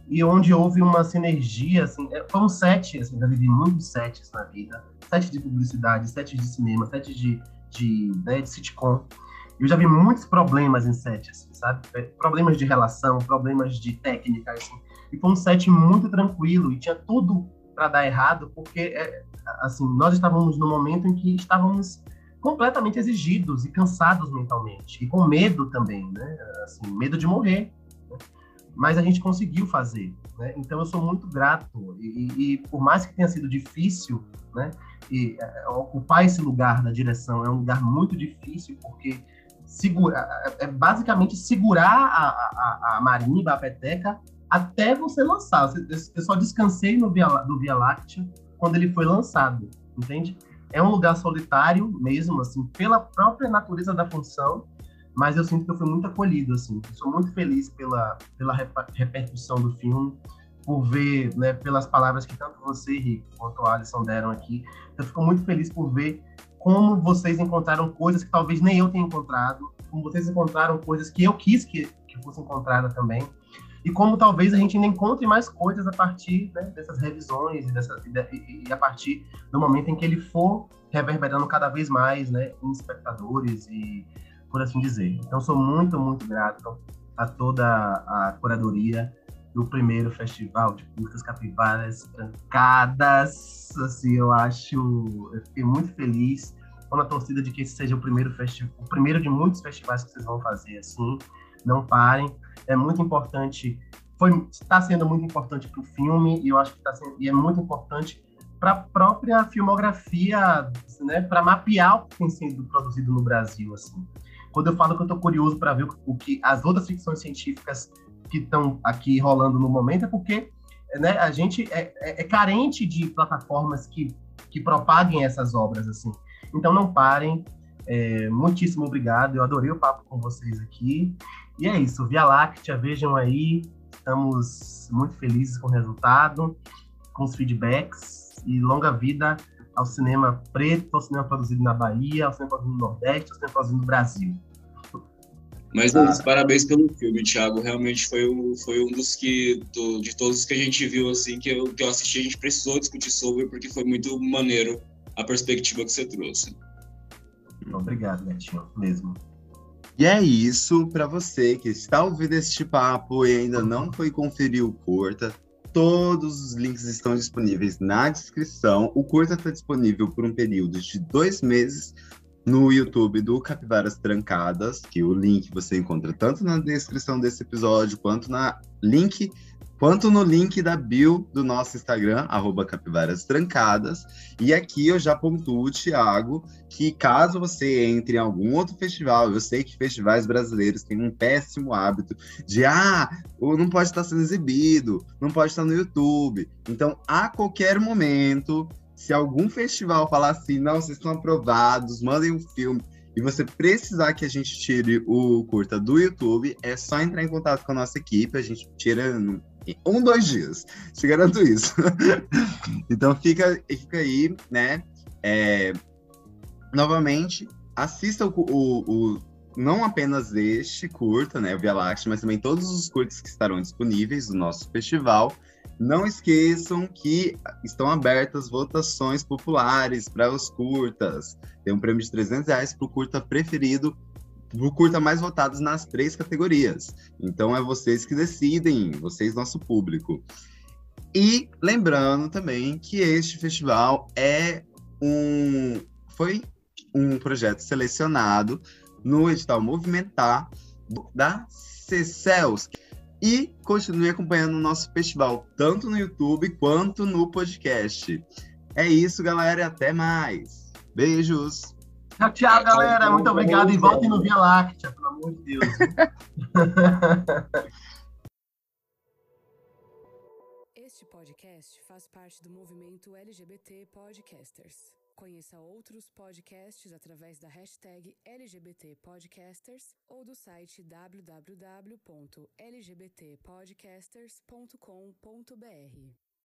e onde houve uma sinergia, assim, é, foi um set, assim, já vivi muitos sets na vida, sete de publicidade, sete de cinema, sete de, de, né, de sitcom, eu já vi muitos problemas em set, assim, sabe? É, problemas de relação, problemas de técnica, assim, e foi um set muito tranquilo, e tinha tudo para dar errado, porque é, assim nós estávamos no momento em que estávamos completamente exigidos e cansados mentalmente e com medo também, né? Assim, medo de morrer. Né? Mas a gente conseguiu fazer, né? Então eu sou muito grato e, e por mais que tenha sido difícil, né? E é, ocupar esse lugar da direção é um lugar muito difícil porque segura, é, é basicamente segurar a, a, a marimba, a peteca até você lançar. Eu só descansei no Via, do Via Láctea quando ele foi lançado, entende? É um lugar solitário mesmo, assim, pela própria natureza da função, mas eu sinto que eu fui muito acolhido, assim. Eu sou muito feliz pela, pela repercussão do filme, por ver, né, pelas palavras que tanto você, Rico, quanto o Alisson deram aqui. Eu fico muito feliz por ver como vocês encontraram coisas que talvez nem eu tenha encontrado, como vocês encontraram coisas que eu quis que, que fosse encontrada também e como talvez a gente ainda encontre mais coisas a partir né, dessas revisões e, a partir do momento em que ele for reverberando cada vez mais né, em espectadores e por assim dizer. Então, sou muito, muito grato a toda a curadoria do primeiro festival de curtas capivaras trancadas. Assim, eu acho, eu fiquei muito feliz com a torcida de que esse seja o primeiro festival, o primeiro de muitos festivais que vocês vão fazer assim. Não parem é muito importante, foi está sendo muito importante para o filme e eu acho que está sendo e é muito importante para a própria filmografia, né, para mapear o que tem sido produzido no Brasil, assim. Quando eu falo que eu estou curioso para ver o que as outras ficções científicas que estão aqui rolando no momento é porque né, a gente é, é, é, carente de plataformas que, que propaguem essas obras assim. Então não parem. É, muitíssimo obrigado. Eu adorei o papo com vocês aqui. E é isso, Via Láctea, vejam aí, estamos muito felizes com o resultado, com os feedbacks e longa vida ao cinema preto, ao cinema produzido na Bahia, ao cinema produzido no Nordeste, ao cinema produzido no Brasil. Mas ah. parabéns pelo filme, Thiago. Realmente foi, um, foi um dos que, do, de todos que a gente viu, assim, que eu, que eu assisti, a gente precisou discutir sobre, porque foi muito maneiro a perspectiva que você trouxe. Obrigado, Netinho, mesmo. E é isso para você que está ouvindo este papo e ainda não foi conferir o curta. Todos os links estão disponíveis na descrição. O curta está disponível por um período de dois meses no YouTube do Capivaras Trancadas, que o link você encontra tanto na descrição desse episódio quanto na link quanto no link da bio do nosso Instagram, arroba Capivaras Trancadas. E aqui eu já pontuo, Thiago, que caso você entre em algum outro festival, eu sei que festivais brasileiros têm um péssimo hábito de, ah, não pode estar sendo exibido, não pode estar no YouTube. Então, a qualquer momento, se algum festival falar assim, não, vocês estão aprovados, mandem um filme, e você precisar que a gente tire o curta do YouTube, é só entrar em contato com a nossa equipe, a gente tira um, dois dias. Te garanto isso. [laughs] então fica, fica aí, né? É, novamente, assista o, o, o, não apenas este curta, né? O Via Láctea, mas também todos os curtas que estarão disponíveis no nosso festival. Não esqueçam que estão abertas votações populares para os curtas. Tem um prêmio de 300 reais para o curta preferido o curta mais votados nas três categorias. Então é vocês que decidem, vocês, nosso público. E lembrando também que este festival é um, foi um projeto selecionado no edital Movimentar da CECELS. E continue acompanhando o nosso festival, tanto no YouTube quanto no podcast. É isso, galera, até mais. Beijos! Tchau, tchau, galera. Muito obrigado e voltem no Via Láctea, pelo amor de Deus. [laughs] Este podcast faz parte do movimento LGBT Podcasters. Conheça outros podcasts através da hashtag LGBT Podcasters ou do site www.lgbtpodcasters.com.br.